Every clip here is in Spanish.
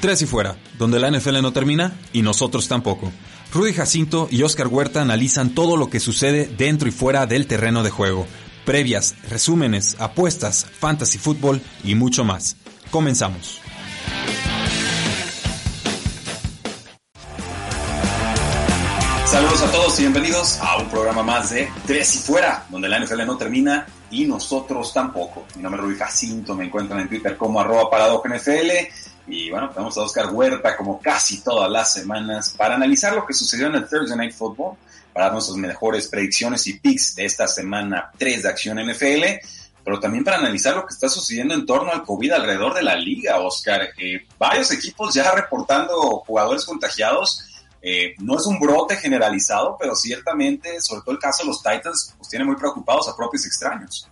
Tres y fuera, donde la NFL no termina y nosotros tampoco. Rudy Jacinto y Oscar Huerta analizan todo lo que sucede dentro y fuera del terreno de juego. Previas, resúmenes, apuestas, fantasy fútbol y mucho más. Comenzamos. Saludos a todos y bienvenidos a un programa más de Tres y Fuera, donde la NFL no termina y nosotros tampoco. Mi nombre es Rudy Jacinto, me encuentran en Twitter como arroba NFL y bueno, tenemos a Oscar Huerta como casi todas las semanas para analizar lo que sucedió en el Thursday Night Football, para dar nuestras mejores predicciones y picks de esta semana 3 de Acción NFL, pero también para analizar lo que está sucediendo en torno al COVID alrededor de la liga, Oscar. Varios equipos ya reportando jugadores contagiados. Eh, no es un brote generalizado, pero ciertamente, sobre todo el caso de los Titans, pues tiene muy preocupados a propios extraños.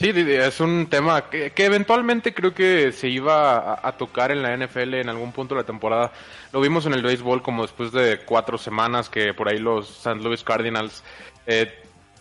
Sí, es un tema que, eventualmente creo que se iba a, tocar en la NFL en algún punto de la temporada. Lo vimos en el béisbol como después de cuatro semanas que por ahí los St. Louis Cardinals eh,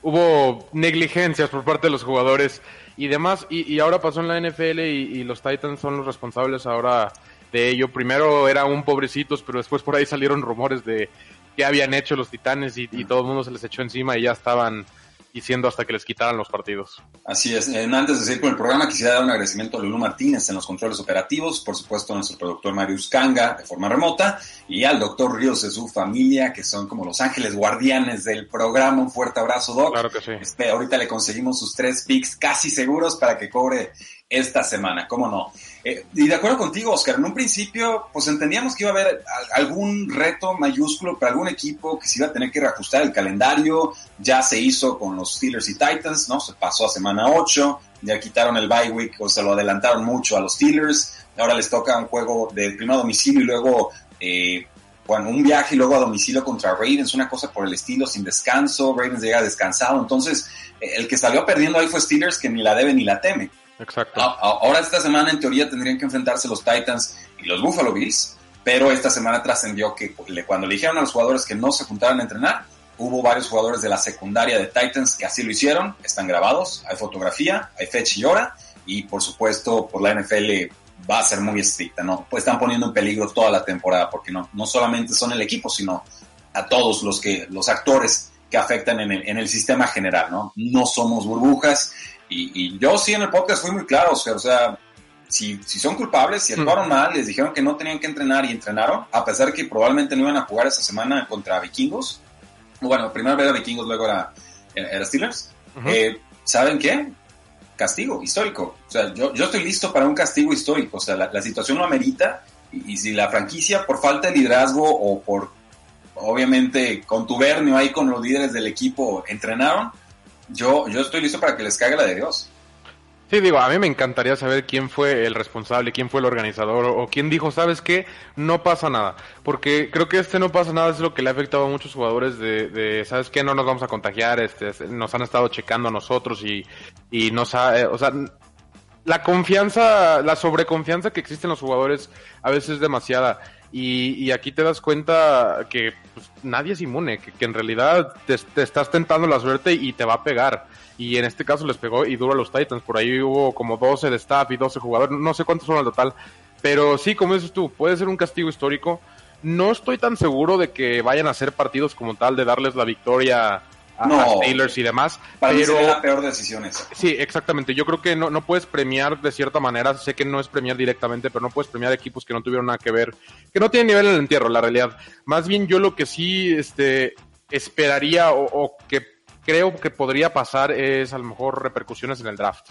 hubo negligencias por parte de los jugadores y demás. Y, ahora pasó en la NFL y, los Titans son los responsables ahora de ello. Primero eran un pobrecitos, pero después por ahí salieron rumores de qué habían hecho los Titanes y, y todo el mundo se les echó encima y ya estaban diciendo hasta que les quitaran los partidos. Así es. antes de seguir con el programa, quisiera dar un agradecimiento a Lulu Martínez en los controles operativos, por supuesto a nuestro productor Marius Kanga de forma remota y al doctor Ríos de su familia, que son como los ángeles guardianes del programa. Un fuerte abrazo, Doc. Claro que sí. Este, ahorita le conseguimos sus tres picks casi seguros para que cobre esta semana, ¿cómo no? Eh, y de acuerdo contigo, Oscar, en un principio, pues entendíamos que iba a haber algún reto mayúsculo para algún equipo que se iba a tener que reajustar el calendario. Ya se hizo con los Steelers y Titans, ¿no? Se pasó a semana 8, ya quitaron el bye week o se lo adelantaron mucho a los Steelers. Ahora les toca un juego de primero domicilio y luego, eh, bueno, un viaje y luego a domicilio contra Ravens, una cosa por el estilo, sin descanso. Ravens llega descansado. Entonces, el que salió perdiendo ahí fue Steelers, que ni la debe ni la teme. Exacto. Ahora esta semana en teoría tendrían que enfrentarse los Titans y los Buffalo Bills, pero esta semana trascendió que cuando le dijeron a los jugadores que no se juntaran a entrenar, hubo varios jugadores de la secundaria de Titans que así lo hicieron, están grabados, hay fotografía, hay fecha y hora, y por supuesto por la NFL va a ser muy estricta, ¿no? Pues están poniendo en peligro toda la temporada, porque no, no solamente son el equipo, sino a todos los que, los actores que afectan en el, en el sistema general, ¿no? No somos burbujas, y, yo sí en el podcast fui muy claro, o sea, si, si son culpables, si actuaron mal, les dijeron que no tenían que entrenar y entrenaron, a pesar que probablemente no iban a jugar esa semana contra vikingos. Bueno, primero era vikingos, luego era, era Steelers. Eh, ¿Saben qué? Castigo histórico. O sea, yo, yo estoy listo para un castigo histórico. O sea, la, situación lo amerita. Y, y, si la franquicia, por falta de liderazgo o por, obviamente, contubernio ahí con los líderes del equipo, entrenaron, yo, yo estoy listo para que les caiga la de Dios. Sí, digo, a mí me encantaría saber quién fue el responsable, quién fue el organizador o, quién dijo, ¿sabes qué? No pasa nada. Porque creo que este no pasa nada es lo que le ha afectado a muchos jugadores de, ¿sabes qué? No nos vamos a contagiar, este, nos han estado checando a nosotros y, y nos ha, eh, o sea, la confianza, la sobreconfianza que existe en los jugadores a veces es demasiada. Y, aquí te das cuenta que pues, nadie es inmune, que, en realidad te, estás tentando la suerte y te va a pegar. Y en este caso les pegó y duro a los Titans. Por ahí hubo como 12 de staff y 12 jugadores, no sé cuántos son al total. Pero sí, como dices tú, puede ser un castigo histórico. No estoy tan seguro de que vayan a ser partidos como tal, de darles la victoria a, no, Steelers y demás. Para pero la peor decisión Sí, exactamente. Yo creo que no, no puedes premiar de cierta manera. Sé que no es premiar directamente, pero no puedes premiar equipos que no tuvieron nada que ver, que no tienen nivel en el entierro, la realidad. Más bien yo lo que sí este, esperaría o, que creo que podría pasar es a lo mejor repercusiones en el draft.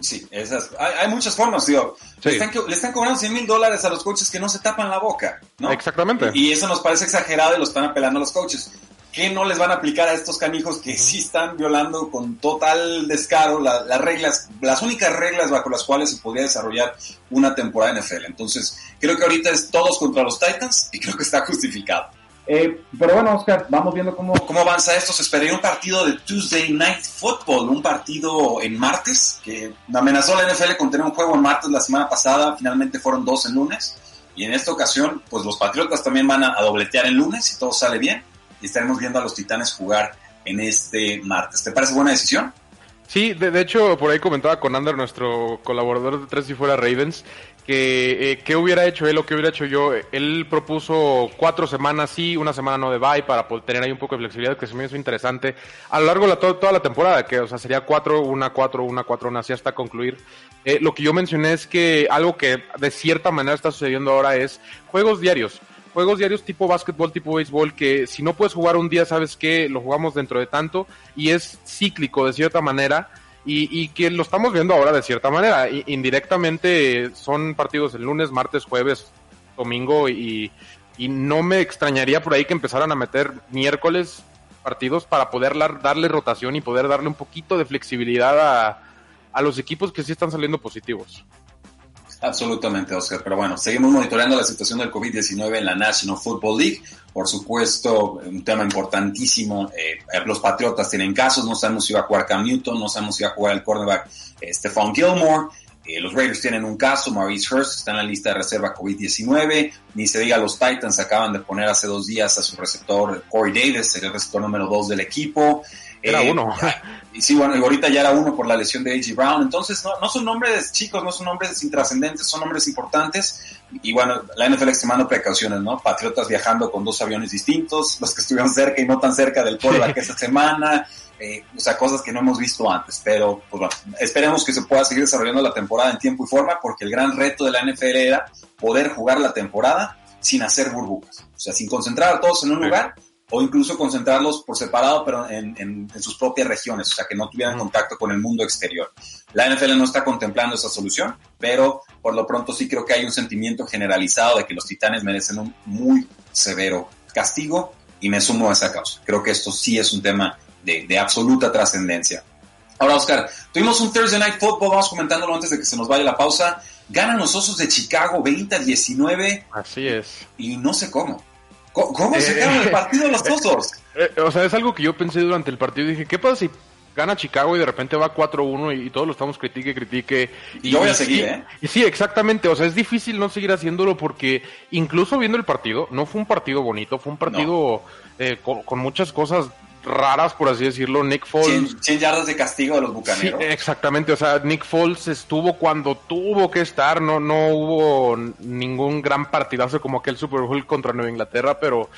Sí, esas, hay, muchas formas, tío. Le, están, le, están, cobrando 100 mil dólares a los coaches que no se tapan la boca, ¿no? Exactamente. Y, y, eso nos parece exagerado y lo están apelando a los coaches ¿qué no les van a aplicar a estos canijos que sí están violando con total descaro las reglas, las únicas reglas bajo las cuales se podría desarrollar una temporada NFL? Entonces, creo que ahorita es todos contra los Titans y creo que está justificado. Eh, pero bueno, Oscar, vamos viendo cómo... ¿Cómo avanza esto? Se esperaría un partido de Tuesday Night Football, un partido en martes, que amenazó la NFL con tener un juego en martes la semana pasada, finalmente fueron dos en lunes, y en esta ocasión, pues los Patriotas también van a, dobletear el lunes, si todo sale bien, y estaremos viendo a los Titanes jugar en este martes. ¿Te parece buena decisión? Sí, de, hecho, por ahí comentaba con Ander, nuestro colaborador de Tres y Fuera Ravens, que eh, qué hubiera hecho él o qué hubiera hecho yo. Él propuso cuatro semanas sí, una semana no de bye para tener ahí un poco de flexibilidad, que se me hizo interesante a lo largo de toda la temporada, que o sea sería cuatro, una, cuatro, una, cuatro, una, así hasta concluir. Eh, lo que yo mencioné es que algo que de cierta manera está sucediendo ahora es juegos diarios. Juegos diarios tipo básquetbol, tipo béisbol, que si no puedes jugar un día, sabes que lo jugamos dentro de tanto y es cíclico de cierta manera y, que lo estamos viendo ahora de cierta manera. indirectamente son partidos el lunes, martes, jueves, domingo y, no me extrañaría por ahí que empezaran a meter miércoles partidos para poder darle rotación y poder darle un poquito de flexibilidad a, a los equipos que sí están saliendo positivos. Absolutamente, Oscar. Pero bueno, seguimos monitoreando la situación del COVID-19 en la National Football League. Por supuesto, un tema importantísimo. Eh, los Patriotas tienen casos. No sabemos si va a jugar Cam Newton, no sabemos si va a jugar el cornerback eh, Stephon Gilmore. Eh, los Raiders tienen un caso. Maurice Hurst está en la lista de reserva COVID-19. Ni se diga, los Titans acaban de poner hace dos días a su receptor Corey Davis, el receptor número dos del equipo. Era eh, uno. y sí, bueno, ahorita ya era uno por la lesión de A.G. Brown. Entonces, no, no son nombres chicos, no son nombres intrascendentes, son nombres importantes. Y bueno, la NFL extremando precauciones, ¿no? Patriotas viajando con dos aviones distintos, los que estuvieron cerca y no tan cerca del que esta semana. Eh, o sea, cosas que no hemos visto antes. Pero, pues bueno, esperemos que se pueda seguir desarrollando la temporada en tiempo y forma, porque el gran reto de la NFL era poder jugar la temporada sin hacer burbujas. O sea, sin concentrar a todos en un lugar o incluso concentrarlos por separado, pero en, sus propias regiones, o sea, que no tuvieran contacto con el mundo exterior. La NFL no está contemplando esa solución, pero por lo pronto sí creo que hay un sentimiento generalizado de que los Titanes merecen un muy severo castigo y me sumo a esa causa. Creo que esto sí es un tema de, de absoluta trascendencia. Ahora, Oscar, tuvimos un Thursday Night Football, vamos comentándolo antes de que se nos vaya la pausa. Ganan los Osos de Chicago 20 a 19. Así es. Y no sé cómo. ¿Cómo, se quedaron el partido los osos? Eh, o sea, es algo que yo pensé durante el partido. Dije, ¿qué pasa si gana Chicago y de repente va 4-1 y, todos lo estamos critique, critique? Y, yo voy a seguir, ¿eh? Y, sí, exactamente. O sea, es difícil no seguir haciéndolo porque incluso viendo el partido, no fue un partido bonito, fue un partido eh, con, muchas cosas raras, por así decirlo. Nick Foles. 100, yardas de castigo de los bucaneros. Sí, exactamente. O sea, Nick Foles estuvo cuando tuvo que estar. No, no hubo ningún gran partidazo como aquel Super Bowl contra Nueva Inglaterra, pero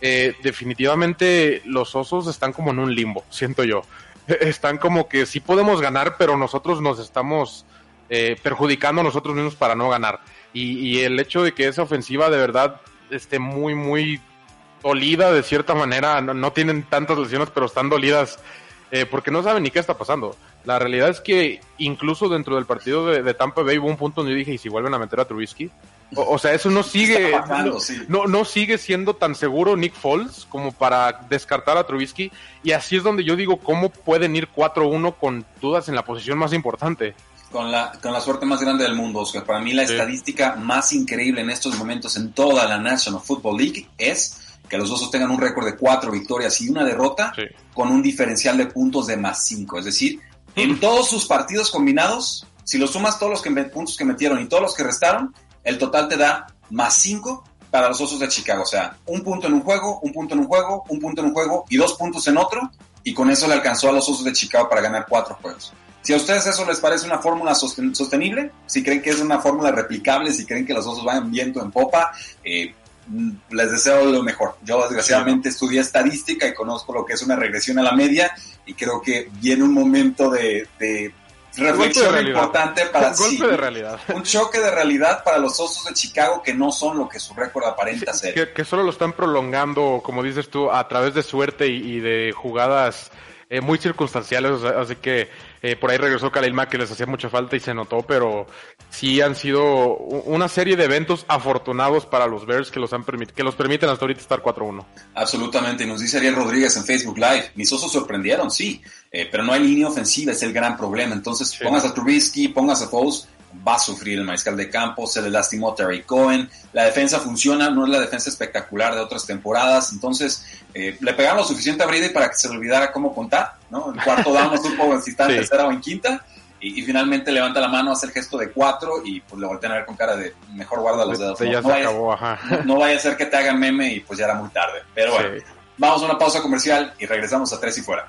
eh, definitivamente los osos están como en un limbo, siento yo. Están como que sí podemos ganar, pero nosotros nos estamos eh, perjudicando a nosotros mismos para no ganar. Y, y el hecho de que esa ofensiva de verdad esté muy, muy dolida de cierta manera, no, tienen tantas lesiones, pero están dolidas eh, porque no saben ni qué está pasando. La realidad es que incluso dentro del partido de, Tampa Bay hubo un punto donde yo dije, ¿y si vuelven a meter a Trubisky? O, sea, eso no sigue, no, no, sigue siendo tan seguro Nick Foles como para descartar a Trubisky. Y así es donde yo digo, ¿cómo pueden ir 4-1 con dudas en la posición más importante? Con la, con la suerte más grande del mundo, Oscar. Para mí la estadística más increíble en estos momentos en toda la National Football League es que los Osos tengan un récord de cuatro victorias y una derrota con un diferencial de puntos de más cinco. Es decir, en todos sus partidos combinados, si lo sumas todos los que, puntos que metieron y todos los que restaron, el total te da más cinco para los Osos de Chicago. O sea, un punto en un juego, un punto en un juego, un punto en un juego y dos puntos en otro. Y con eso le alcanzó a los Osos de Chicago para ganar cuatro juegos. Si a ustedes eso les parece una fórmula sostenible, si creen que es una fórmula replicable, si creen que los osos van viento en popa, eh, Mm, les deseo lo mejor. Yo desgraciadamente estudié estadística y conozco lo que es una regresión a la media y creo que viene un momento de, reflexión importante para un de realidad. Un choque de realidad para los Osos de Chicago que no son lo que su récord aparenta ser. Que, solo lo están prolongando, como dices tú, a través de suerte y, de jugadas eh, muy circunstanciales, así que eh, por ahí regresó Khalil Mack que les hacía mucha falta y se notó, pero sí han sido una serie de eventos afortunados para los Bears que los han que los permiten hasta ahorita estar 4-1. Absolutamente, nos dice Ariel Rodríguez en Facebook Live, mis osos sorprendieron, sí, eh, pero no hay línea ofensiva, es el gran problema, entonces pongas a Trubisky, pongas a Foles, va a sufrir el mariscal de campo, se le lastimó Terry Cohen, la defensa funciona, no es la defensa espectacular de otras temporadas, entonces eh, le pegaron lo suficiente a Brady para que se le olvidara cómo contar, ¿no? El cuarto down no supo si está en tercera o en quinta, y, finalmente levanta la mano, hace el gesto de cuatro y pues le voltean a ver con cara de mejor guarda los dedos. No, vaya, no, vaya a ser que te hagan meme y pues ya era muy tarde. Pero bueno, vamos a una pausa comercial y regresamos a tres y fuera.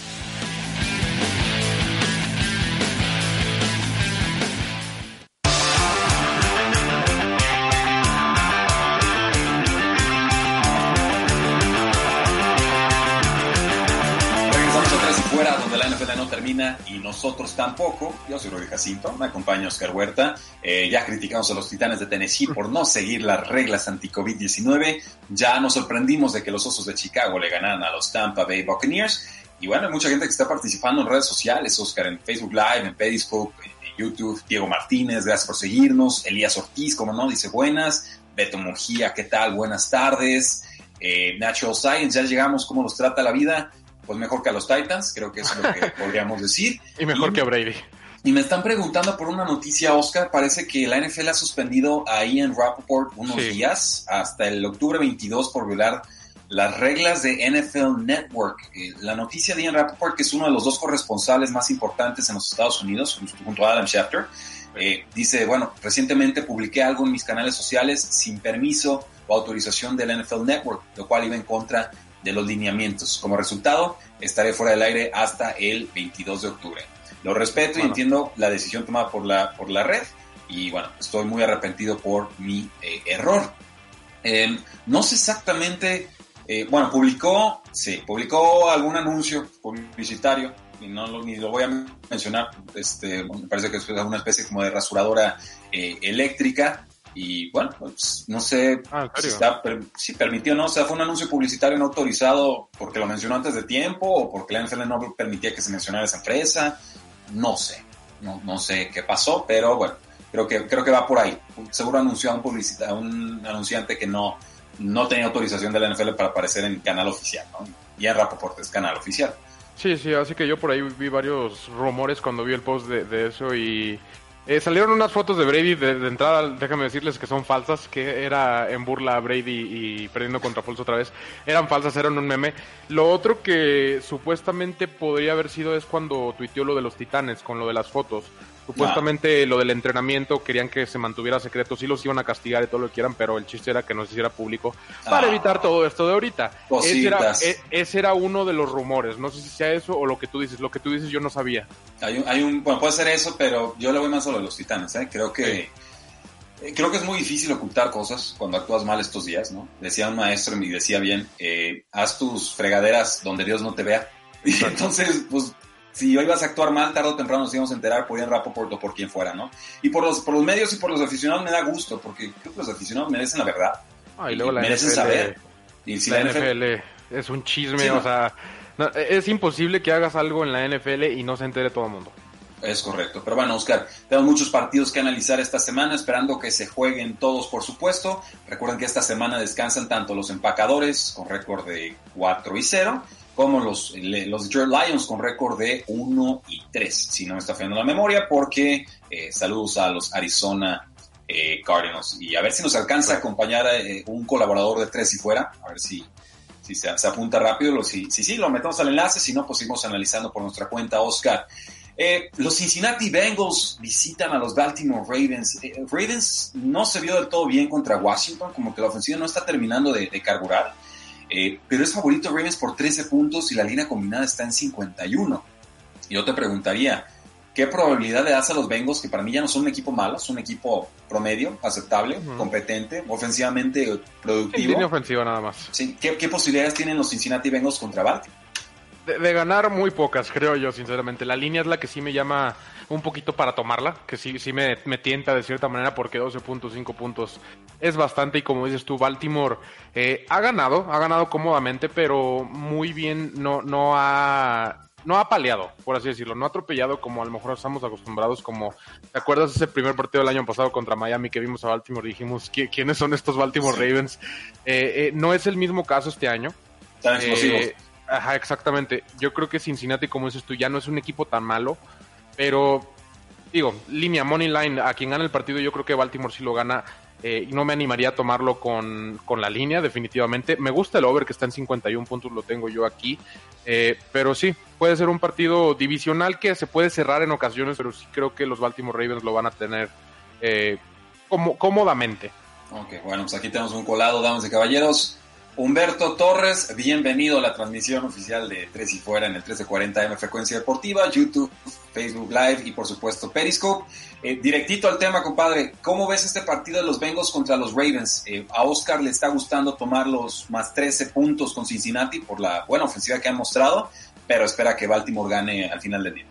Y nosotros tampoco. Yo soy Rudy Jacinto, me acompaña Oscar Huerta. Eh, ya criticamos a los Titanes de Tennessee por no seguir las reglas anti-COVID-19. Ya nos sorprendimos de que los Osos de Chicago le ganaran a los Tampa Bay Buccaneers. Y bueno, hay mucha gente que está participando en redes sociales, Oscar, en Facebook Live, en Periscope, en YouTube. Diego Martínez, gracias por seguirnos. Elías Ortiz, como no, dice buenas. Beto Mujía, ¿qué tal? Buenas tardes. Eh, Natural Science, ya llegamos, ¿cómo nos trata la vida? Pues mejor que a los Titans, creo que es lo que podríamos decir. Y mejor que a Brady. Y me están preguntando por una noticia, Oscar. Parece que la NFL ha suspendido a Ian Rappaport unos días, hasta el octubre 22, por violar las reglas de NFL Network. Eh, la noticia de Ian Rappaport, que es uno de los dos corresponsales más importantes en los Estados Unidos, junto a Adam Schefter, eh, dice, bueno, recientemente publiqué algo en mis canales sociales sin permiso o autorización del NFL Network, lo cual iba en contra de los lineamientos. Como resultado, estaré fuera del aire hasta el 22 de octubre. Lo respeto y entiendo la decisión tomada por la, por la red y bueno, estoy muy arrepentido por mi eh, error. Em, no sé exactamente, eh, bueno, publicó, sí, publicó algún anuncio publicitario y no lo, ni lo voy a mencionar, este, me parece que es una especie como de rasuradora eh, eléctrica y bueno, pues no sé ah, si, está, si, permitió o no, o sea, fue un anuncio publicitario no autorizado porque lo mencionó antes de tiempo o porque la NFL no permitía que se mencionara esa empresa, no sé, no, no sé qué pasó, pero bueno, creo que, creo que va por ahí. Seguro anunció a un, publicita, un anunciante que no, no tenía autorización de la NFL para aparecer en canal oficial, ¿no? Y en Rapoport es canal oficial. Sí, sí, así que yo por ahí vi varios rumores cuando vi el post de, de eso y eh, salieron unas fotos de Brady de, entrada, déjame decirles que son falsas, que era en burla a Brady y perdiendo contra Foles otra vez. Eran falsas, eran un meme. Lo otro que supuestamente podría haber sido es cuando tuiteó lo de los titanes con lo de las fotos. Supuestamente lo del entrenamiento querían que se mantuviera secreto, sí los iban a castigar y todo lo que quieran, pero el chiste era que no se hiciera público para ah. evitar todo esto de ahorita. Ese era, e, ese era, uno de los rumores, no sé si sea eso o lo que tú dices, lo que tú dices yo no sabía. Hay un, hay un bueno, puede ser eso, pero yo le voy más a lo de los titanes, ¿eh? creo que... Eh, creo que es muy difícil ocultar cosas cuando actúas mal estos días, ¿no? Decía un maestro y decía bien, eh, haz tus fregaderas donde Dios no te vea. Y entonces, pues si hoy vas a actuar mal, tarde o temprano nos íbamos a enterar por Ian Rapoport o por quien fuera, ¿no? Y por los, por los medios y por los aficionados me da gusto, porque creo que los aficionados merecen la verdad. Ah, y luego la merecen saber. Y si la, NFL, es un chisme, o sea, es imposible que hagas algo en la NFL y no se entere todo el mundo. Es correcto. Pero bueno, Oscar, tenemos muchos partidos que analizar esta semana, esperando que se jueguen todos, por supuesto. Recuerden que esta semana descansan tanto los empacadores con récord de 4 y 0 como los, los Detroit Lions con récord de 1 y 3, si no me está fallando la memoria, porque eh, saludos a los Arizona eh, Cardinals. Y a ver si nos alcanza a acompañar a, eh, un colaborador de tres y fuera, a ver si, si se, apunta rápido, si, si sí, lo metemos al enlace, si no, pues seguimos analizando por nuestra cuenta, Oscar. los Cincinnati Bengals visitan a los Baltimore Ravens. Ravens no se vio del todo bien contra Washington, como que la ofensiva no está terminando de, de carburar. Eh, pero es favorito Ravens por 13 puntos y la línea combinada está en 51. Yo te preguntaría, ¿qué probabilidad le das a los Bengals, que para mí ya no son un equipo malo, son un equipo promedio, aceptable, competente, ofensivamente productivo? línea ofensiva nada más. Sí, ¿qué, ¿qué, posibilidades tienen los Cincinnati Bengals contra Baltimore? De, ganar muy pocas, creo yo, sinceramente. La línea es la que sí me llama un poquito para tomarla, que sí, sí me, me tienta de cierta manera porque 12.5 puntos es bastante y como dices tú, Baltimore eh, ha ganado, ha ganado cómodamente, pero muy bien, no, no ha no ha paleado, por así decirlo, no ha atropellado como a lo mejor estamos acostumbrados, como, ¿te acuerdas ese primer partido del año pasado contra Miami que vimos a Baltimore y dijimos, ¿quiénes son estos Baltimore Ravens? Eh, eh, no es el mismo caso este año. Tan explosivos. Ajá, exactamente. Yo creo que Cincinnati, como dices tú, ya no es un equipo tan malo, pero digo, línea, money line, a quien gana el partido, yo creo que Baltimore sí lo gana. Eh, no me animaría a tomarlo con, con, la línea, definitivamente. Me gusta el over que está en 51 puntos, lo tengo yo aquí. Eh, pero sí, puede ser un partido divisional que se puede cerrar en ocasiones, pero sí creo que los Baltimore Ravens lo van a tener eh, como, cómodamente. Ok, bueno, pues aquí tenemos un colado, damas y caballeros. Humberto Torres, bienvenido a la transmisión oficial de Tres y Fuera en el 1340M Frecuencia Deportiva, YouTube, Facebook Live y por supuesto Periscope. Eh, directito al tema, compadre, ¿cómo ves este partido de los Bengals contra los Ravens? Eh, a Oscar le está gustando tomar los más 13 puntos con Cincinnati por la buena ofensiva que han mostrado, pero espera que Baltimore gane al final del día.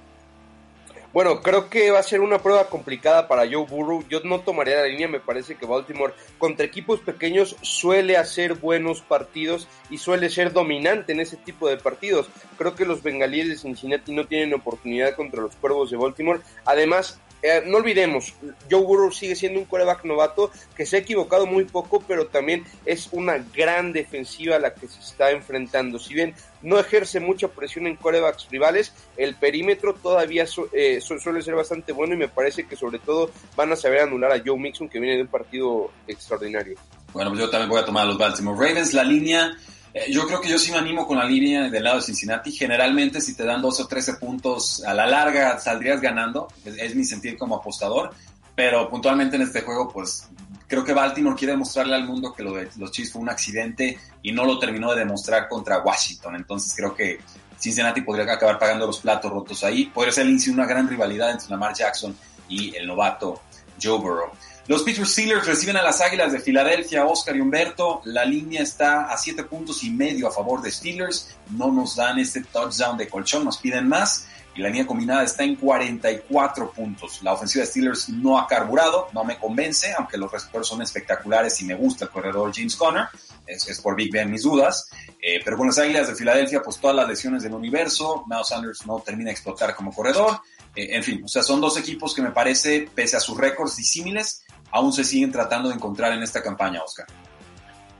Bueno, creo que va a ser una prueba complicada para Joe Burrow. Yo no tomaría la línea, me parece que Baltimore contra equipos pequeños suele hacer buenos partidos y suele ser dominante en ese tipo de partidos. Creo que los bengalíes de Cincinnati no tienen oportunidad contra los cuervos de Baltimore. Además, eh, no olvidemos, Joe Burrow sigue siendo un coreback novato que se ha equivocado muy poco, pero también es una gran defensiva a la que se está enfrentando. Si bien no ejerce mucha presión en corebacks rivales, el perímetro todavía eh, suele ser bastante bueno y me parece que sobre todo van a saber anular a Joe Mixon que viene de un partido extraordinario. Bueno, pues yo también voy a tomar los Baltimore Ravens. La línea eh, yo creo que yo sí me animo con la línea del lado de Cincinnati. Generalmente, si te dan 12 o 13 puntos a la larga, saldrías ganando. Es, mi sentir como apostador. Pero puntualmente en este juego, pues creo que Baltimore quiere demostrarle al mundo que lo de los Chiefs fue un accidente y no lo terminó de demostrar contra Washington. Entonces creo que Cincinnati podría acabar pagando los platos rotos ahí. Podría ser una gran rivalidad entre Lamar Jackson y el novato Joe Burrow. Los Pittsburgh Steelers reciben a las Águilas de Filadelfia, Oscar y Humberto. La línea está a siete puntos y medio a favor de Steelers. No nos dan este touchdown de colchón, nos piden más. Y la línea combinada está en 44 puntos. La ofensiva de Steelers no ha carburado, no me convence, aunque los receptores son espectaculares y me gusta el corredor James Conner. Es, por Big Ben mis dudas. Eh, pero con las Águilas de Filadelfia, pues todas las lesiones del universo. Miles Sanders no termina de explotar como corredor. Eh, en fin, o sea, son dos equipos que me parece, pese a sus récords disímiles, aún se siguen tratando de encontrar en esta campaña, Oscar.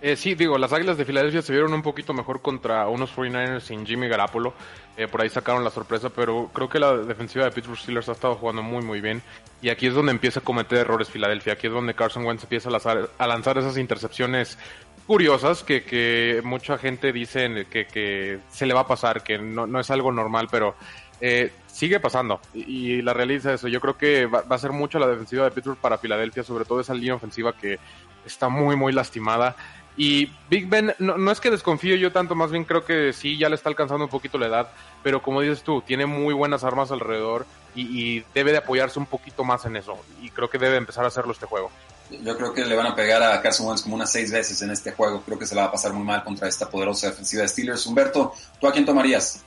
Eh, sí, digo, las Águilas de Filadelfia se vieron un poquito mejor contra unos 49ers sin Jimmy Garapolo. Eh, por ahí sacaron la sorpresa, pero creo que la defensiva de Pittsburgh Steelers ha estado jugando muy, muy bien. Y aquí es donde empieza a cometer errores Filadelfia. Aquí es donde Carson Wentz empieza a lanzar, esas intercepciones curiosas que, mucha gente dice que, se le va a pasar, que no es algo normal, pero eh, sigue pasando y, la realidad es eso. Yo creo que va, a ser mucho la defensiva de Pittsburgh para Filadelfia, sobre todo esa línea ofensiva que está muy, muy lastimada. Y Big Ben, no, es que desconfío yo tanto, más bien creo que sí, ya le está alcanzando un poquito la edad, pero como dices tú, tiene muy buenas armas alrededor y, debe de apoyarse un poquito más en eso. Y creo que debe empezar a hacerlo este juego. Yo creo que le van a pegar a Carson Wentz como unas seis veces en este juego. Creo que se la va a pasar muy mal contra esta poderosa defensiva de Steelers. Humberto, ¿tú a quién tomarías?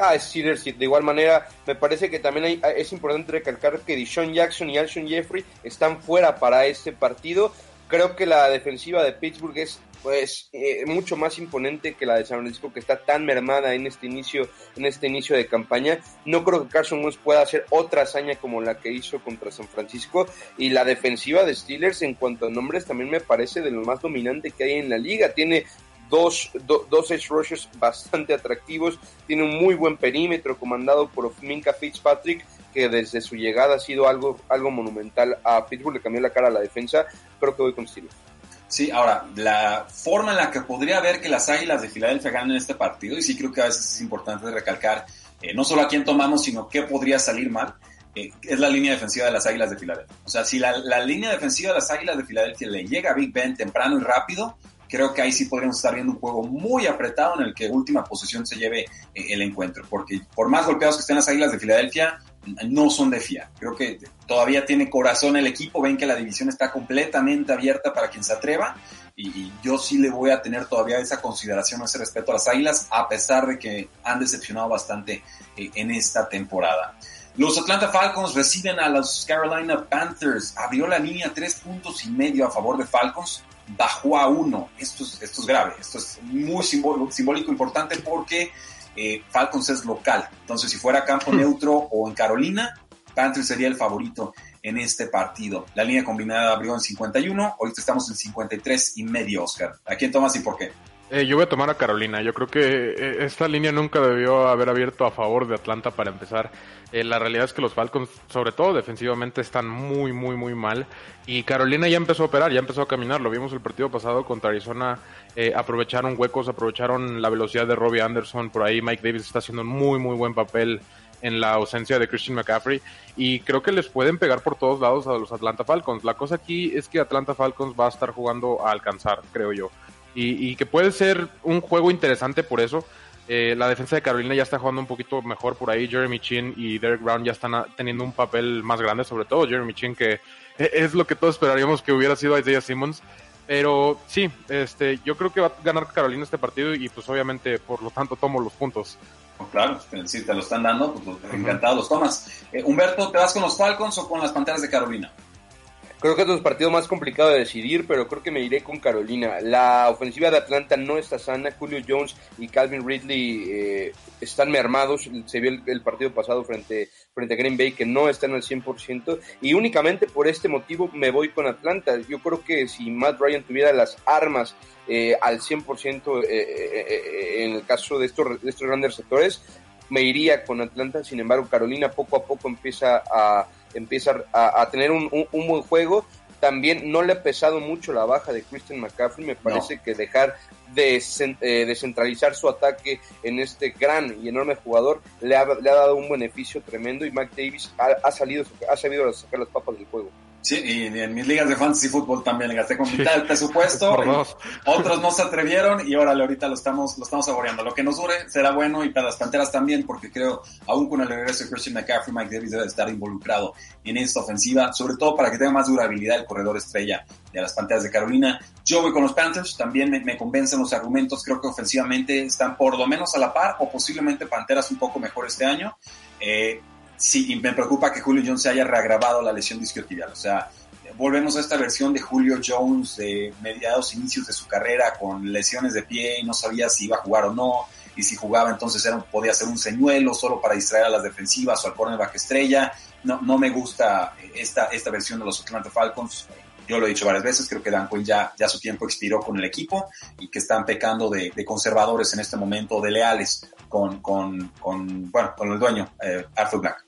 Ah, Steelers, de igual manera, me parece que también es importante recalcar que Dishon Jackson y Alshon Jeffrey están fuera para este partido. Creo que la defensiva de Pittsburgh es pues eh, mucho más imponente que la de San Francisco que está tan mermada en este inicio en este inicio de campaña. No creo que Carson Wentz pueda hacer otra hazaña como la que hizo contra San Francisco. Y la defensiva de Steelers en cuanto a nombres también me parece de lo más dominante que hay en la liga. Tiene dos, dos edge rushers bastante atractivos, tiene un muy buen perímetro comandado por Minka Fitzpatrick, que desde su llegada ha sido algo, algo monumental a Pittsburgh, le cambió la cara a la defensa, creo que voy con estilo. Sí, ahora, la forma en la que podría ver que las Águilas de Filadelfia ganen este partido, y sí creo que a veces es importante recalcar, eh, no solo a quién tomamos, sino qué podría salir mal, eh, es la línea defensiva de las Águilas de Filadelfia. O sea, si la, la, línea defensiva de las Águilas de Filadelfia le llega a Big Ben temprano y rápido, creo que ahí sí podríamos estar viendo un juego muy apretado en el que última posición se lleve eh, el encuentro, porque por más golpeados que estén las Águilas de Filadelfia, no son de fiar. Creo que todavía tiene corazón el equipo, ven que la división está completamente abierta para quien se atreva y, yo sí le voy a tener todavía esa consideración, ese respeto a las Águilas, a pesar de que han decepcionado bastante eh, en esta temporada. Los Atlanta Falcons reciben a los Carolina Panthers. Abrió la línea tres puntos y medio a favor de Falcons, bajó a uno. Esto es, esto es grave, esto es muy simbólico, simbólico importante porque eh, Falcons es local. Entonces, si fuera campo neutro o en Carolina, Panthers sería el favorito en este partido. La línea combinada abrió en 51, ahorita estamos en 53 y medio, Oscar. ¿A quién tomas y por qué? Eh, yo voy a tomar a Carolina. Yo creo que eh, esta línea nunca debió haber abierto a favor de Atlanta para empezar. Eh, la realidad es que los Falcons, sobre todo defensivamente, están muy, muy, muy mal. Y Carolina ya empezó a operar, ya empezó a caminar. Lo vimos el partido pasado contra Arizona. aprovecharon huecos, aprovecharon la velocidad de Robbie Anderson. Por ahí Mike Davis está haciendo un muy, muy buen papel en la ausencia de Christian McCaffrey y creo que les pueden pegar por todos lados a los Atlanta Falcons. La cosa aquí es que Atlanta Falcons va a estar jugando a alcanzar, creo yo y, que puede ser un juego interesante por eso. Eh, la defensa de Carolina ya está jugando un poquito mejor por ahí. Jeremy Chin y Derek Brown ya están teniendo un papel más grande, sobre todo Jeremy Chin, que e, es lo que todos esperaríamos que hubiera sido Isaiah Simmons. Pero sí, este, yo creo que va a ganar Carolina este partido y pues obviamente por lo tanto tomo los puntos. Claro, si te lo están dando, pues encantado los tomas. Eh, Humberto, ¿te vas con los Falcons o con las Panteras de Carolina? Creo que es un partido más complicado de decidir, pero creo que me iré con Carolina. La ofensiva de Atlanta no está sana. Julio Jones y Calvin Ridley eh, están mermados. Se vio el, partido pasado frente, frente a Green Bay que no están al 100%. Y únicamente por este motivo me voy con Atlanta. Yo creo que si Matt Ryan tuviera las armas eh, al 100% eh, en el caso de estos, de estos grandes sectores, me iría con Atlanta. Sin embargo, Carolina poco a poco empieza a empieza a, tener un, buen juego. También no le ha pesado mucho la baja de Christian McCaffrey. Me parece que dejar de eh, descentralizar su ataque en este gran y enorme jugador le ha, le ha dado un beneficio tremendo y Mac Davis ha, ha salido, ha sabido sacar las papas del juego. Sí, y en mis ligas de fantasy fútbol también gasté con mitad del presupuesto. otros no se atrevieron y órale, ahorita lo estamos, lo estamos saboreando. Lo que nos dure será bueno y para las panteras también, porque creo, aún con el regreso de Christian McCaffrey, Mike Davis debe estar involucrado en esta ofensiva, sobre todo para que tenga más durabilidad el corredor estrella de las panteras de Carolina. Yo voy con los Panthers, también me, me convencen los argumentos, creo que ofensivamente están por lo menos a la par o posiblemente panteras un poco mejor este año. Eh, sí, me preocupa que Julio Jones se haya reagravado la lesión discotibial. O sea, volvemos a esta versión de Julio Jones de mediados, inicios de su carrera con lesiones de pie y no sabía si iba a jugar o no. Y si jugaba, entonces era, podía ser un señuelo solo para distraer a las defensivas o al cornerback estrella. No, no me gusta esta, esta versión de los Atlanta Falcons. Yo lo he dicho varias veces, creo que Dan Quinn ya, ya su tiempo expiró con el equipo y que están pecando de, conservadores en este momento, de leales con, con, con bueno, con el dueño, eh, Arthur Black.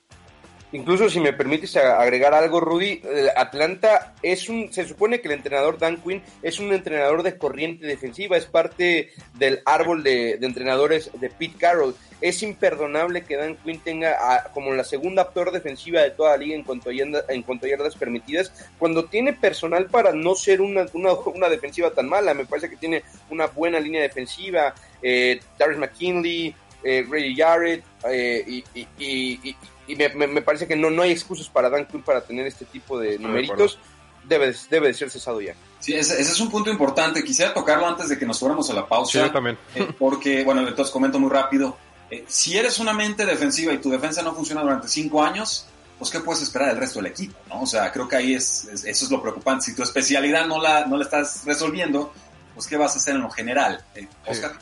Incluso si me permites agregar algo, Rudy, Atlanta es un, se supone que el entrenador Dan Quinn es un entrenador de corriente defensiva, es parte del árbol de, entrenadores de Pete Carroll. Es imperdonable que Dan Quinn tenga como la segunda peor defensiva de toda la liga en cuanto a, en cuanto a yardas permitidas, cuando tiene personal para no ser una, una, defensiva tan mala. Me parece que tiene una buena línea defensiva, eh, Darius McKinley, eh, Ray Jarrett, eh, y y me, parece que no, no hay excusas para Dan Quinn para tener este tipo de numeritos. debe, debe de ser cesado ya. Sí, ese, es un punto importante. Quisiera tocarlo antes de que nos fuéramos a la pausa. Sí, también. Eh, porque, bueno, entonces comento muy rápido. Eh, si eres una mente defensiva y tu defensa no funciona durante cinco años, pues ¿qué puedes esperar del resto del equipo? ¿no? O sea, creo que ahí es, eso es lo preocupante. Si tu especialidad no la, no la estás resolviendo, pues ¿qué vas a hacer en lo general? Eh, Oscar.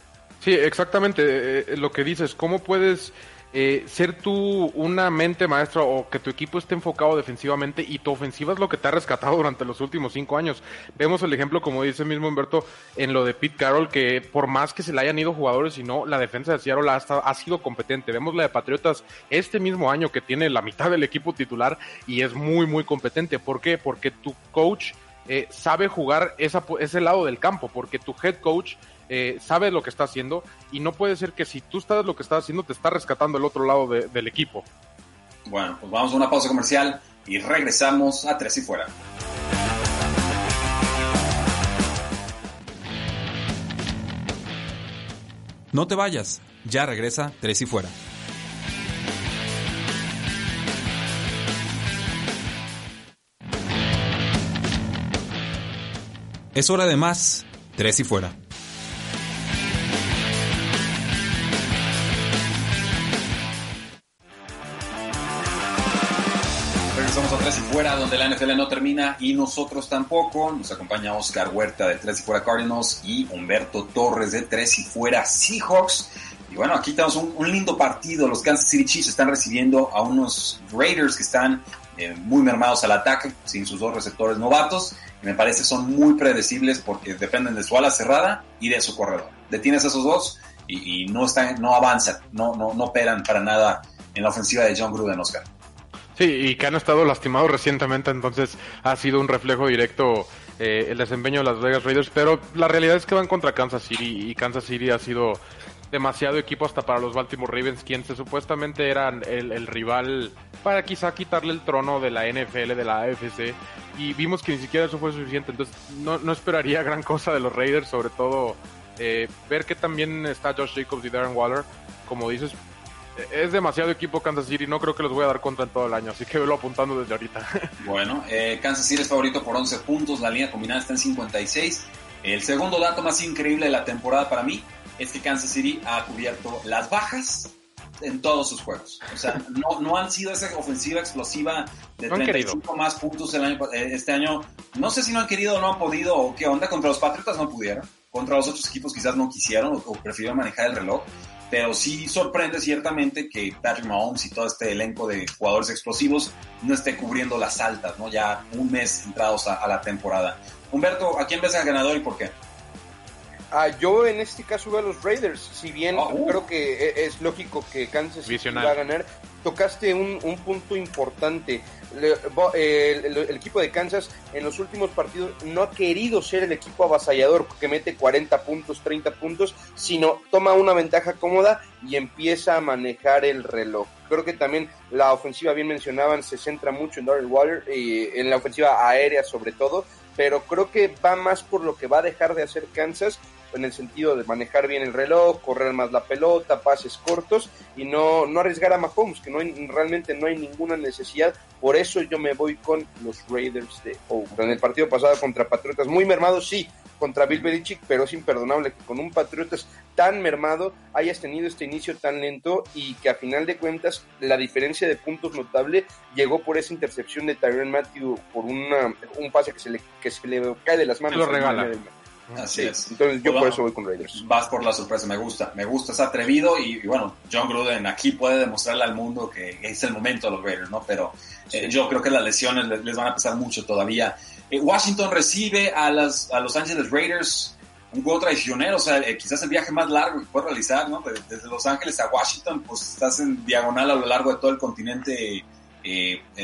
Sí, exactamente. lo que dices, ¿cómo puedes eh, ser tú una mente maestra o que tu equipo esté enfocado defensivamente y tu ofensiva es lo que te ha rescatado durante los últimos cinco años. Vemos el ejemplo, como dice mismo Humberto, en lo de Pete Carroll, que por más que se le hayan ido jugadores y no, la defensa de Seattle ha, ha sido competente. Vemos la de Patriotas este mismo año que tiene la mitad del equipo titular y es muy, muy competente. ¿Por qué? Porque tu coach eh, sabe jugar esa, ese lado del campo, porque tu head coach eh, sabe lo que está haciendo y no puede ser que si tú sabes lo que estás haciendo te está rescatando el otro lado del equipo. Bueno, pues vamos a una pausa comercial y regresamos a Tres y Fuera. No te vayas, ya regresa Tres y Fuera. Es hora de más, Tres y Fuera. Donde la NFL no termina y nosotros tampoco. Nos acompaña Oscar Huerta de Tres y Fuera Cardinals y Humberto Torres de Tres y Fuera Seahawks. Y bueno, aquí tenemos un, lindo partido. Los Kansas City Chiefs están recibiendo a unos Raiders que están eh, muy mermados al ataque, sin sus dos receptores novatos. Y me parece son muy predecibles porque dependen de su ala cerrada y de su corredor. Detienes a esos dos y, y no, están, no avanzan, no, no, no operan para nada en la ofensiva de John Gruden, Oscar. Sí, y que han estado lastimados recientemente, entonces ha sido un reflejo directo eh, el desempeño de las Vegas Raiders, pero la realidad es que van contra Kansas City y Kansas City ha sido demasiado equipo hasta para los Baltimore Ravens, quien se supuestamente eran el, el, rival para quizá quitarle el trono de la NFL, de la AFC, y vimos que ni siquiera eso fue suficiente, entonces no, no esperaría gran cosa de los Raiders, sobre todo eh, ver que también está Josh Jacobs y Darren Waller, como dices, es demasiado equipo Kansas City, no creo que los voy a dar contra en todo el año, así que velo apuntando desde ahorita. Bueno, eh, Kansas City es favorito por 11 puntos, la línea combinada está en 56. El segundo dato más increíble de la temporada para mí es que Kansas City ha cubierto las bajas en todos sus juegos. O sea, no, no han sido esa ofensiva explosiva de No han 35 querido. más puntos el año, eh, este año. No sé si no han querido o no han podido o qué onda. Contra los Patriotas no pudieron. Contra los otros equipos quizás no quisieron o, o prefirieron manejar el reloj. Pero sí sorprende ciertamente que Patrick Mahomes y todo este elenco de jugadores explosivos no esté cubriendo las altas, ¿no? Ya un mes entrados a, a la temporada. Humberto, ¿a quién ves al ganador y por qué? Ah, yo en este caso veo a los Raiders, si bien Ah, uh. creo que e- es lógico que Kansas City va a ganar, tocaste un, un punto importante. Le- bo- eh, el, el equipo de Kansas en los últimos partidos no ha querido ser el equipo avasallador que mete 40 puntos, 30 puntos, sino toma una ventaja cómoda y empieza a manejar el reloj. Creo que también la ofensiva, bien mencionaban, se centra mucho en Darrell Waller, y en la ofensiva aérea sobre todo, pero creo que va más por lo que va a dejar de hacer Kansas en el sentido de manejar bien el reloj, correr más la pelota, pases cortos y no, no arriesgar a Mahomes, que no hay, realmente no hay ninguna necesidad. Por eso yo me voy con los Raiders de Oakland. En el partido pasado contra Patriotas, muy mermados, sí, contra Bill Belichick, pero es imperdonable que con un Patriotas tan mermado hayas tenido este inicio tan lento y que a final de cuentas la diferencia de puntos notable llegó por esa intercepción de Tyron Matthew por una, un pase que se le, que se le cae de las manos. lo al regala. Así Sí, es. Entonces yo Pues por eso voy con Raiders. Vas por la sorpresa, me gusta. Me gusta, es atrevido y, y bueno, John Gruden aquí puede demostrarle al mundo que es el momento de los Raiders, ¿no? Pero eh, yo creo que las lesiones les, les van a pesar mucho todavía. Eh, Washington recibe a, las, a Los Ángeles Raiders un juego traicionero, o sea, eh, quizás el viaje más largo que puede realizar, ¿no? De- Desde Los Ángeles a Washington, pues estás en diagonal a lo largo de todo el continente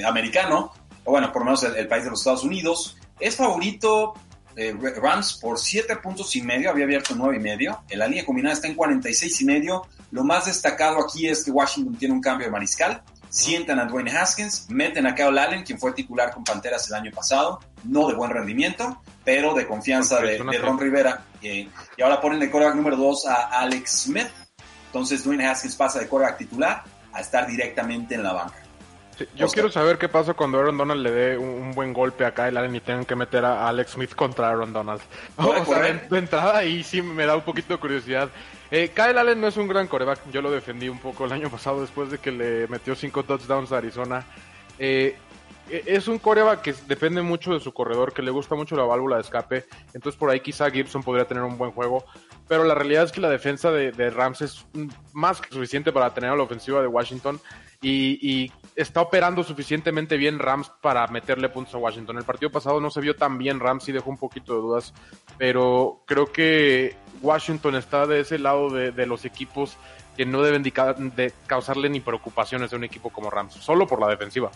americano, o bueno, por lo menos el, el país de los Estados Unidos. Es favorito eh, Rams por 7 puntos y medio, había abierto 9 y medio. En la línea combinada está en 46 y medio. Lo más destacado aquí es que Washington tiene un cambio de mariscal. Sientan a Dwayne Haskins, meten a Kyle Allen, quien fue titular con Panteras el año pasado, no de buen rendimiento, pero de confianza de, de Ron Rivera. Eh, y ahora ponen de coreback número 2 a Alex Smith. Entonces Dwayne Haskins pasa de coreback titular a estar directamente en la banca. Sí, yo Oscar. quiero saber qué pasa cuando Aaron Donald le dé un, un buen golpe a Kyle Allen y tengan que meter a Alex Smith contra Aaron Donald. O sea, de, correr. de entrada ahí sí me da un poquito de curiosidad. Eh, Kyle Allen no es un gran coreback, yo lo defendí un poco el año pasado después de que le metió cinco touchdowns a Arizona. Eh, e- es un coreback que depende mucho de su corredor, que le gusta mucho la válvula de escape, entonces por ahí quizá Gibson podría tener un buen juego, pero la realidad es que la defensa de, de Rams es mm, más que suficiente para tener a la ofensiva de Washington y, y está operando suficientemente bien Rams para meterle puntos a Washington. El partido pasado no se vio tan bien Rams y dejó un poquito de dudas, pero creo que Washington está de ese lado de, de los equipos que no deben de, ca- de causarle ni preocupaciones a un equipo como Rams, solo por la defensiva.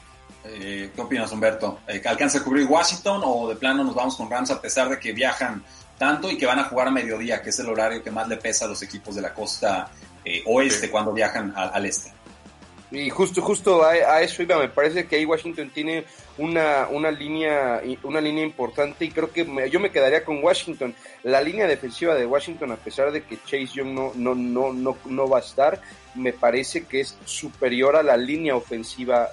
Eh, ¿Qué opinas, Humberto? Eh, ¿Alcanza a cubrir Washington o de plano nos vamos con Rams a pesar de que viajan tanto y que van a jugar a mediodía, que es el horario que más le pesa a los equipos de la costa eh, oeste Sí. cuando viajan a- al este? Y justo, justo a, eso iba, me parece que ahí Washington tiene una, una línea, una línea importante y creo que me- yo me quedaría con Washington. La línea defensiva de Washington, a pesar de que Chase Young no, no, no, no, no va a estar, me parece que es superior a la línea ofensiva,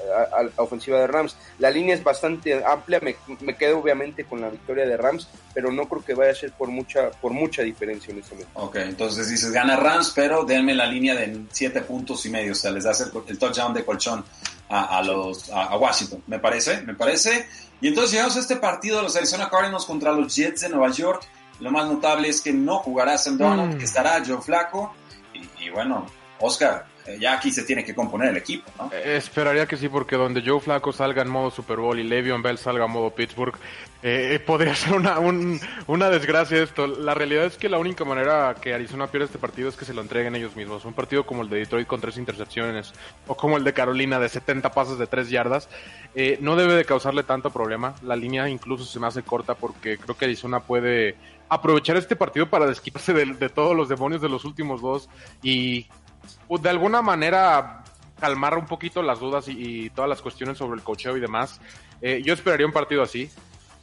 ofensiva de Rams. La línea es bastante amplia, me, me, quedo obviamente con la victoria de Rams, pero no creo que vaya a ser por mucha, por mucha diferencia en este momento. Ok, entonces dices gana Rams, pero denme la línea de siete puntos y medio, o sea, les da el, touchdown de colchón a, los, a, Washington, me parece, me parece. Y entonces llegamos a este partido de los Arizona Cardinals contra los Jets de Nueva York. Lo más notable es que no jugará Sam Donald, mm. que estará Joe Flaco. y bueno, Oscar, eh, ya aquí se tiene que componer el equipo, ¿no? Eh, esperaría que sí, porque donde Joe Flaco salga en modo Super Bowl y Le'Veon Bell salga en modo Pittsburgh, eh, podría ser una, una desgracia esto. La realidad es que la única manera que Arizona pierda este partido es que se lo entreguen ellos mismos. Un partido como el de Detroit con tres intercepciones o como el de Carolina de 70 pases de tres yardas, no debe de causarle tanto problema. La línea incluso se me hace corta porque creo que Arizona puede aprovechar este partido para desquitarse de, todos los demonios de los últimos dos y de alguna manera calmar un poquito las dudas y, todas las cuestiones sobre el cocheo y demás. Eh, yo esperaría un partido así.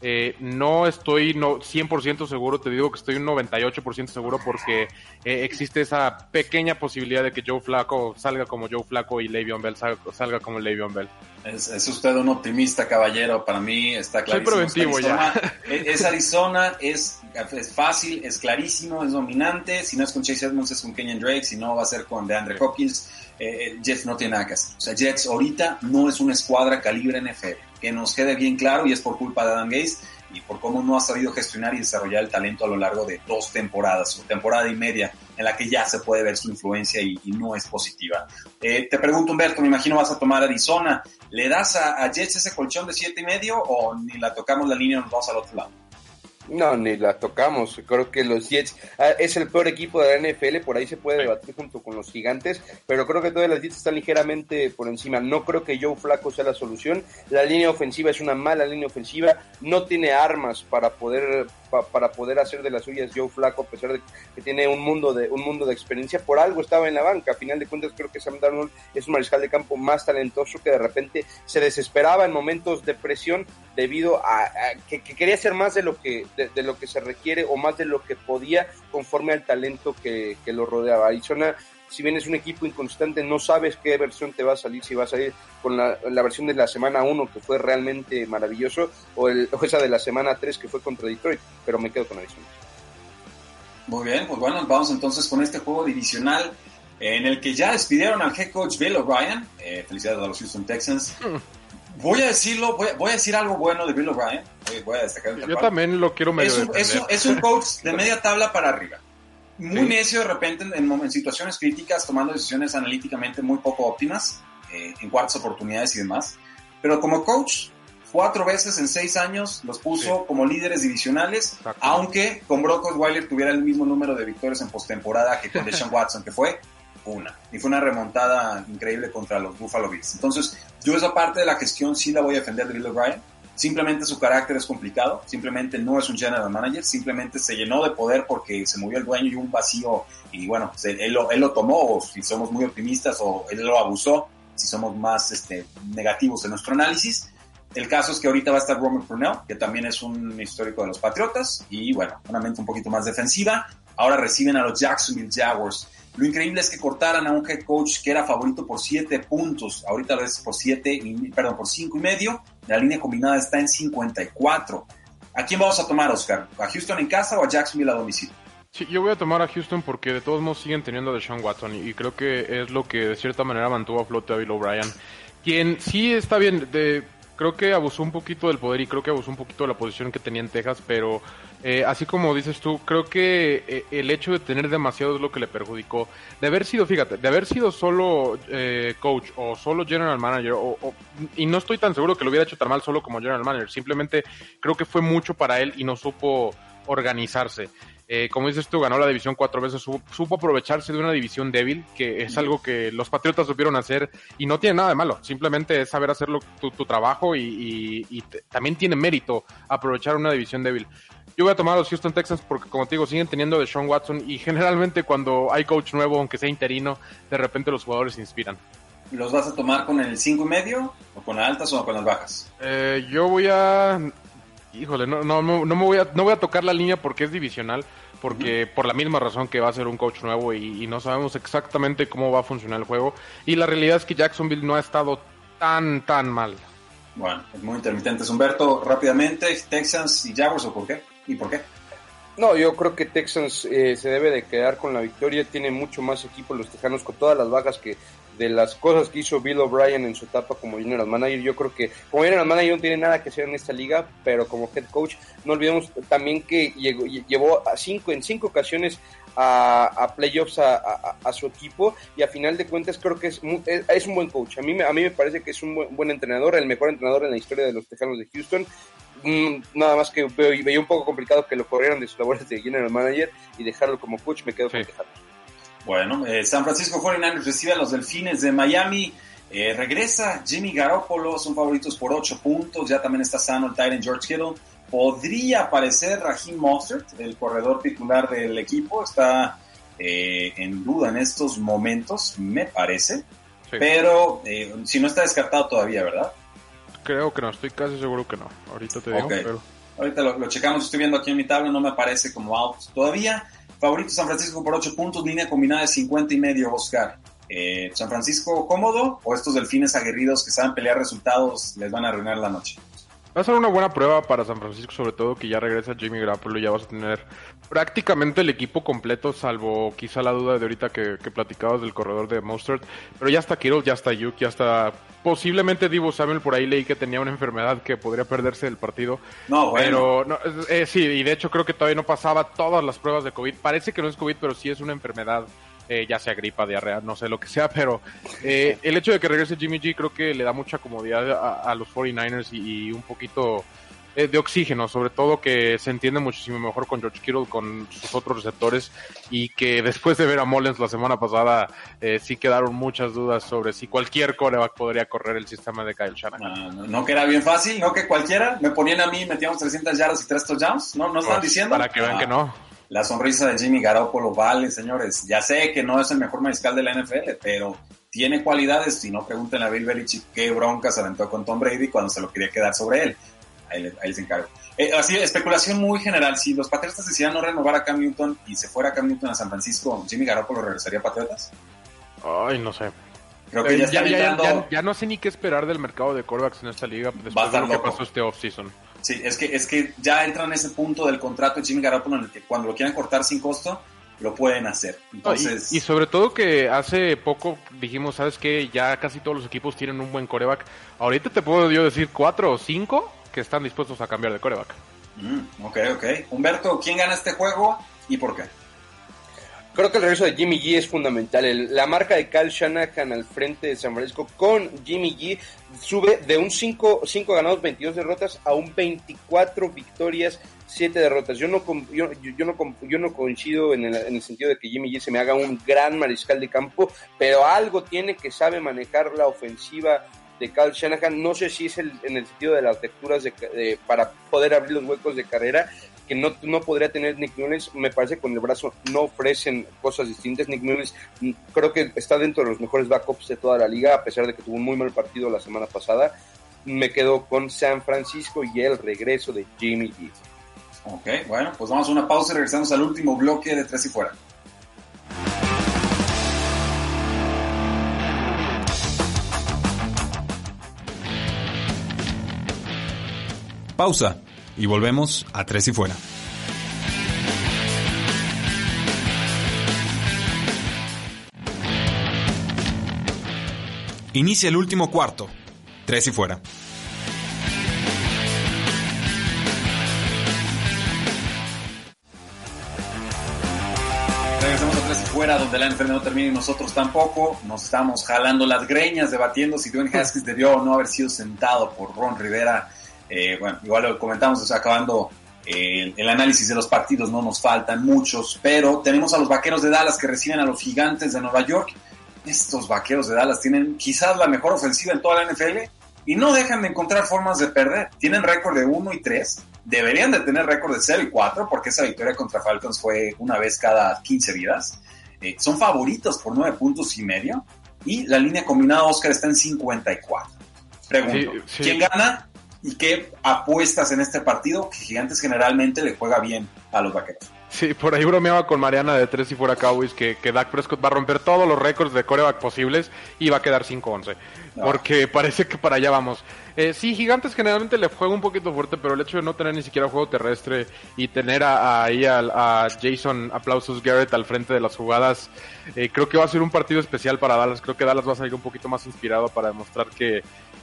Eh, no estoy no, 100% seguro, te digo que estoy un 98% seguro porque eh, existe esa pequeña posibilidad de que Joe Flaco salga como Joe Flaco y Le'Veon Bell salga, como Le'Veon Bell. Es, usted un optimista, caballero. Para mí está claro. Soy preventivo ya. Es, Arizona, es, es fácil, es clarísimo, es dominante. Si no es con Chase Edmonds, es con Kenyon Drake. Si no, va a ser con DeAndre Hopkins. Eh, Jets no tiene nada que hacer. O sea, Jets ahorita no es una escuadra calibre NFL que nos quede bien claro y es por culpa de Adam Gaze y por cómo no ha sabido gestionar y desarrollar el talento a lo largo de dos temporadas o temporada y media en la que ya se puede ver su influencia y, no es positiva. Eh, te pregunto, Humberto, me imagino vas a tomar Arizona. ¿Le das a, Jets ese colchón de siete y medio o ni la tocamos la línea y nos vamos al otro lado? No, ni la tocamos. Creo que los Jets ah, es el peor equipo de la NFL, por ahí se puede debatir junto con los gigantes, pero creo que todas las Jets están ligeramente por encima. No creo que Joe Flaco sea la solución. La línea ofensiva es una mala línea ofensiva, no tiene armas para poder para poder hacer de las suyas Joe Flaco, a pesar de que tiene un mundo de un mundo de experiencia. Por algo estaba en la banca. A final de cuentas, creo que Sam Darnold es un mariscal de campo más talentoso que de repente se desesperaba en momentos de presión debido a, que, quería hacer más de lo que de, lo que se requiere o más de lo que podía conforme al talento que, que lo rodeaba. Arizona si bien es un equipo inconstante, no sabes qué versión te va a salir, si va a salir con la, versión de la semana 1 que fue realmente maravilloso o, el, esa de la semana 3 que fue contra Detroit, pero me quedo con Arizona. Muy bien, pues bueno, vamos entonces con este juego divisional en el que ya despidieron al head coach Bill O'Brien. Eh, felicidades a los Houston Texans. Voy a decirlo, voy, a decir algo bueno de Bill O'Brien. Voy a destacar Yo también lo quiero medio es es un coach de media tabla para arriba. Muy necio de repente en, situaciones críticas, tomando decisiones analíticamente muy poco óptimas, eh, en cuartas oportunidades y demás. Pero como coach, cuatro veces en seis años los puso como líderes divisionales, aunque con Brock Osweiler tuviera el mismo número de victorias en postemporada que con Deshaun Watson, que fue una. Y fue una remontada increíble contra los Buffalo Bills. Entonces, yo esa parte de la gestión sí la voy a defender de Bill O'Brien Simplemente su carácter es complicado, simplemente no es un general manager, simplemente se llenó de poder porque se murió el dueño y un vacío, y bueno, él, lo, él lo tomó, o si somos muy optimistas, o él lo abusó, si somos más este, negativos en nuestro análisis. El caso es que ahorita va a estar Roman Purnell, que también es un histórico de los Patriotas, y bueno, una mente un poquito más defensiva. Ahora reciben a los Jacksonville Jaguars. Lo increíble es que cortaran a un head coach que era favorito por 7 puntos, ahorita es por 7, perdón, por 5 y medio, la línea combinada está en 54. ¿A quién vamos a tomar, Oscar? ¿A Houston en casa o a Jacksonville a domicilio? Sí, yo voy a tomar a Houston porque de todos modos siguen teniendo a Deshaun Watson y creo que es lo que de cierta manera mantuvo a flote a Bill O'Brien, quien sí está bien, de, creo que abusó un poquito del poder y creo que abusó un poquito de la posición que tenía en Texas, pero eh, así como dices tú, creo que eh, el hecho de tener demasiado es lo que le perjudicó. De haber sido, fíjate, de haber sido solo eh, coach o solo general manager, o, y no estoy tan seguro que lo hubiera hecho tan mal solo como general manager, simplemente creo que fue mucho para él y no supo organizarse. Eh, como dices tú, ganó la división cuatro veces, supo, aprovecharse de una división débil, que es algo que los Patriotas supieron hacer y no tiene nada de malo, simplemente es saber hacerlo tu, trabajo y, también tiene mérito aprovechar una división débil. Yo voy a tomar a los Houston Texans porque, como te digo, siguen teniendo de Sean Watson y generalmente cuando hay coach nuevo, aunque sea interino, de repente los jugadores se inspiran. ¿Los vas a tomar con el 5 y medio o con las altas o con las bajas? Eh, yo voy a Híjole, no, no, no, me voy a, no voy a tocar la línea porque es divisional, porque por la misma razón que va a ser un coach nuevo y, no sabemos exactamente cómo va a funcionar el juego. Y la realidad es que Jacksonville no ha estado tan, tan mal. Bueno, es muy intermitente. Humberto, rápidamente, Texans y Jaguars, ¿o por qué? ¿Y por qué? No, yo creo que Texans eh, se debe de quedar con la victoria. Tiene mucho más equipo los Tejanos con todas las bajas que de las cosas que hizo Bill O'Brien en su etapa como general manager. Yo creo que como general manager no tiene nada que hacer en esta liga, pero como head coach no olvidemos también que llegó, llevó a cinco en cinco ocasiones a, playoffs a, su equipo y a final de cuentas creo que es, es, un buen coach. A mí, a mí me parece que es un buen, entrenador, el mejor entrenador en la historia de los Tejanos de Houston. Mm, nada más que veía un poco complicado que lo corrieran de sus labores de general manager y dejarlo como coach, me quedo con dejarlo. Bueno, eh, San Francisco 49ers recibe a los Delfines de Miami. Eh, regresa Jimmy Garoppolo, son favoritos por 8 puntos. Ya también está sano el Tyrant George Kittle. Podría aparecer Raheem Mostert, el corredor titular del equipo. Está eh, en duda en estos momentos, me parece. Pero si no está descartado todavía, ¿verdad? Creo que no, estoy casi seguro que no. Ahorita te digo, pero... Ahorita lo, lo, checamos, estoy viendo aquí en mi tabla, no me parece como out todavía. Favorito San Francisco por 8 puntos, línea combinada de 50 y medio, Oscar. Eh, ¿San Francisco cómodo o estos delfines aguerridos que saben pelear resultados les van a arruinar la noche? Va a ser una buena prueba para San Francisco, sobre todo que ya regresa Jimmy Garoppolo y ya vas a tener prácticamente el equipo completo, salvo quizá la duda de ahorita que, que platicabas del corredor de Mostert. Pero ya está Kittle, ya está Yuke, ya está posiblemente Divo Samuel por ahí leí que tenía una enfermedad que podría perderse el partido. No, bueno. Pero eh, sí, y de hecho creo que todavía no pasaba todas las pruebas de COVID. Parece que no es COVID, pero sí es una enfermedad, eh, ya sea gripa, diarrea, no sé lo que sea, pero eh, el hecho de que regrese Jimmy G creo que le da mucha comodidad a, los 49ers y un poquito eh, de oxígeno, sobre todo que se entiende muchísimo mejor con George Kittle, con sus otros receptores, y que después de ver a Mullens la semana pasada, eh, sí quedaron muchas dudas sobre si cualquier coreback podría correr el sistema de Kyle Shanahan. No, que era bien fácil, no que cualquiera, me ponían a mí, metíamos 300 yardas y 3 touchdowns, ¿no? ¿No están pues, diciendo? Para que vean que no. La sonrisa de Jimmy Garoppolo vale, señores. Ya sé que no es el mejor mariscal de la NFL, pero tiene cualidades. Si no, pregúntenle a Bill Belichick qué bronca se aventó con Tom Brady cuando se lo quería quedar sobre él ahí, ahí se encargo. Eh, así, especulación muy general. Si los Patriotas decidieran no renovar a Cam Newton y se fuera Cam Newton a San Francisco, ¿Jimmy Garoppolo regresaría a Patriotas? Ay, no sé. Creo que eh, ya, ya, ya, no sé ni qué esperar del mercado de quarterbacks en esta liga después de lo que pasó este offseason. Sí, es que, es que ya entra en ese punto del contrato de Jimmy Garoppolo en el que cuando lo quieran cortar sin costo, lo pueden hacer. Entonces... y, sobre todo que hace poco dijimos, ¿sabes qué? Ya casi todos los equipos tienen un buen coreback. Ahorita te puedo yo decir cuatro o cinco que están dispuestos a cambiar de coreback. Mm, ok, ok. Humberto, ¿quién gana este juego y por qué? Creo que el regreso de Jimmy G es fundamental. la marca de Kyle Shanahan al frente de San Francisco con Jimmy G sube de un 5 ganados, 22 derrotas a un 24 victorias, 7 derrotas. Yo no, yo, no, yo no coincido en el, en el, sentido de que Jimmy G se me haga un gran mariscal de campo, pero algo tiene que sabe manejar la ofensiva de Kyle Shanahan. No sé si es el, en el sentido de las lecturas de, para poder abrir los huecos de carrera, que no, no podría tener Nick Mullins. Me parece que con el brazo no ofrecen cosas distintas. Nick Mullins mm, creo que está dentro de los mejores backups de toda la liga, a pesar de que tuvo un muy mal partido la semana pasada. Me quedo con San Francisco y el regreso de Jimmy G. Ok, bueno, pues vamos a una pausa y regresamos al último bloque de Tres y Fuera. Pausa y volvemos a Tres y Fuera. Inicia el último cuarto. Tres y fuera. Regresamos a Tres y fuera, donde la NFL no termina y nosotros tampoco. Nos estamos jalando las greñas, debatiendo si Dwayne Haskins debió o no haber sido sentado por Ron Rivera eh, bueno, igual lo comentamos, acabando eh, el análisis de los partidos, no nos faltan muchos, pero tenemos a los vaqueros de Dallas que reciben a los gigantes de Nueva York. Estos vaqueros de Dallas tienen quizás la mejor ofensiva en toda la NFL y no dejan de encontrar formas de perder. Tienen récord de 1 y 3, deberían de tener récord de 0 y 4 porque esa victoria contra Falcons fue una vez cada 15 vidas. Eh, son favoritos por 9 puntos y medio y la línea combinada Oscar está en 54. Pregunto, ¿quién gana? ¿Y qué apuestas en este partido? Que Gigantes generalmente le juega bien a los vaqueros. Sí, por ahí bromeaba con Mariana de tres y fuera Cowboys que, que Dak Prescott va a romper todos los récords de coreback posibles y va a quedar 5-11. Porque parece que para allá vamos. Eh, sí, Gigantes generalmente le juega un poquito fuerte, pero el hecho de no tener ni siquiera juego terrestre y tener ahí a, a, Jason Aplausos Garrett al frente de las jugadas, eh, creo que va a ser un partido especial para Dallas. Creo que Dallas va a salir un poquito más inspirado para demostrar que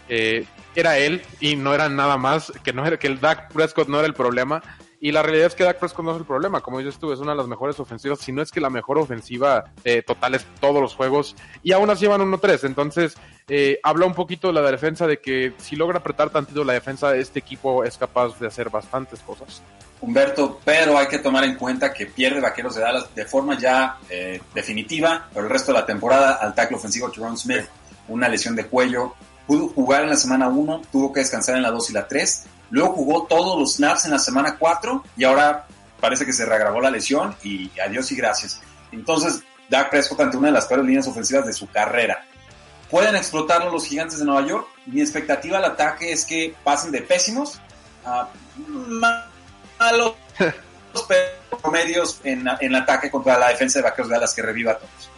eh, era él y no era nada más, que no era que el Dak Prescott no era el problema y la realidad es que Dak Prescott no es el problema. Como dices tú, es una de las mejores ofensivas, si no es que la mejor ofensiva eh, total es todos los juegos. Y aún así van 1-3. Entonces, eh, habla un poquito de la defensa de que si logra apretar tantito la defensa, este equipo es capaz de hacer bastantes cosas. Humberto, pero hay que tomar en cuenta que pierde Vaqueros de Dallas de forma ya eh, definitiva por el resto de la temporada al tackle ofensivo Jerome Smith, una lesión de cuello. Pudo jugar en la semana 1, tuvo que descansar en la 2 y la 3 Luego jugó todos los snaps en la semana 4 y ahora parece que se reagravó la lesión y adiós y gracias. Entonces, Dak Prescott ante una de las peores líneas ofensivas de su carrera. ¿Pueden explotarlo los gigantes de Nueva York? Mi expectativa al ataque es que pasen de pésimos a malos promedios en, en ataque contra la defensa de Vaqueros de Dallas que reviva a todos.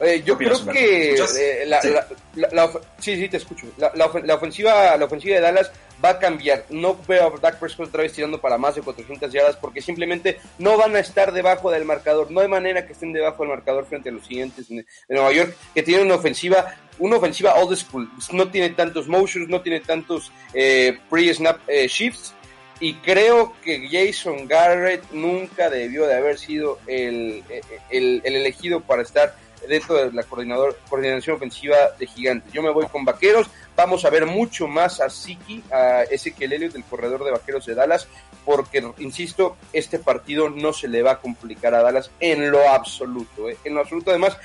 Eh, yo creo que eh, la, sí. La, sí. sí, te escucho. La, ofensiva, la ofensiva de Dallas va a cambiar. No veo a Dak Prescott otra vez tirando para más de 400 yardas porque simplemente no van a estar debajo del marcador. No hay manera que estén debajo del marcador frente a los siguientes de Nueva York que tienen una ofensiva, una ofensiva old school. No tiene tantos motions, no tiene tantos eh, pre-snap eh, shifts. Y creo que Jason Garrett nunca debió de haber sido el, el, el elegido para estar dentro de la coordinador, coordinación ofensiva de Gigantes. Yo me voy con Vaqueros, vamos a ver mucho más a Siki, a Ezequiel Elliott, del corredor de Vaqueros de Dallas, porque, insisto, este partido no se le va a complicar a Dallas en lo absoluto, ¿eh? en lo absoluto. Además,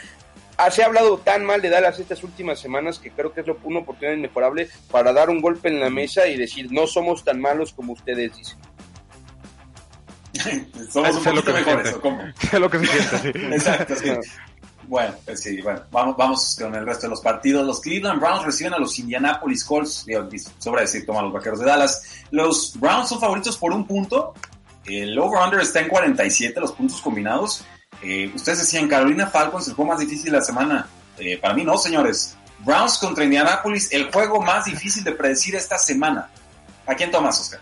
ah, se ha hablado tan mal de Dallas estas últimas semanas que creo que es una oportunidad inmejorable para dar un golpe en la mesa y decir, no somos tan malos como ustedes dicen. somos un poquito mejores, ¿cómo? Sé lo que se siente, sí. Exacto, sí. Bueno, pues sí, bueno, vamos, con el resto de los partidos. Los Cleveland Browns reciben a los Indianapolis Colts, sobra decir, toma los Vaqueros de Dallas. Los Browns son favoritos por un punto. El over-under está en 47, los puntos combinados. Eh, ustedes decían, Carolina Falcons, el juego más difícil de la semana. Eh, para mí no, señores. Browns contra Indianapolis, el juego más difícil de predecir esta semana. ¿A quién tomas, Oscar?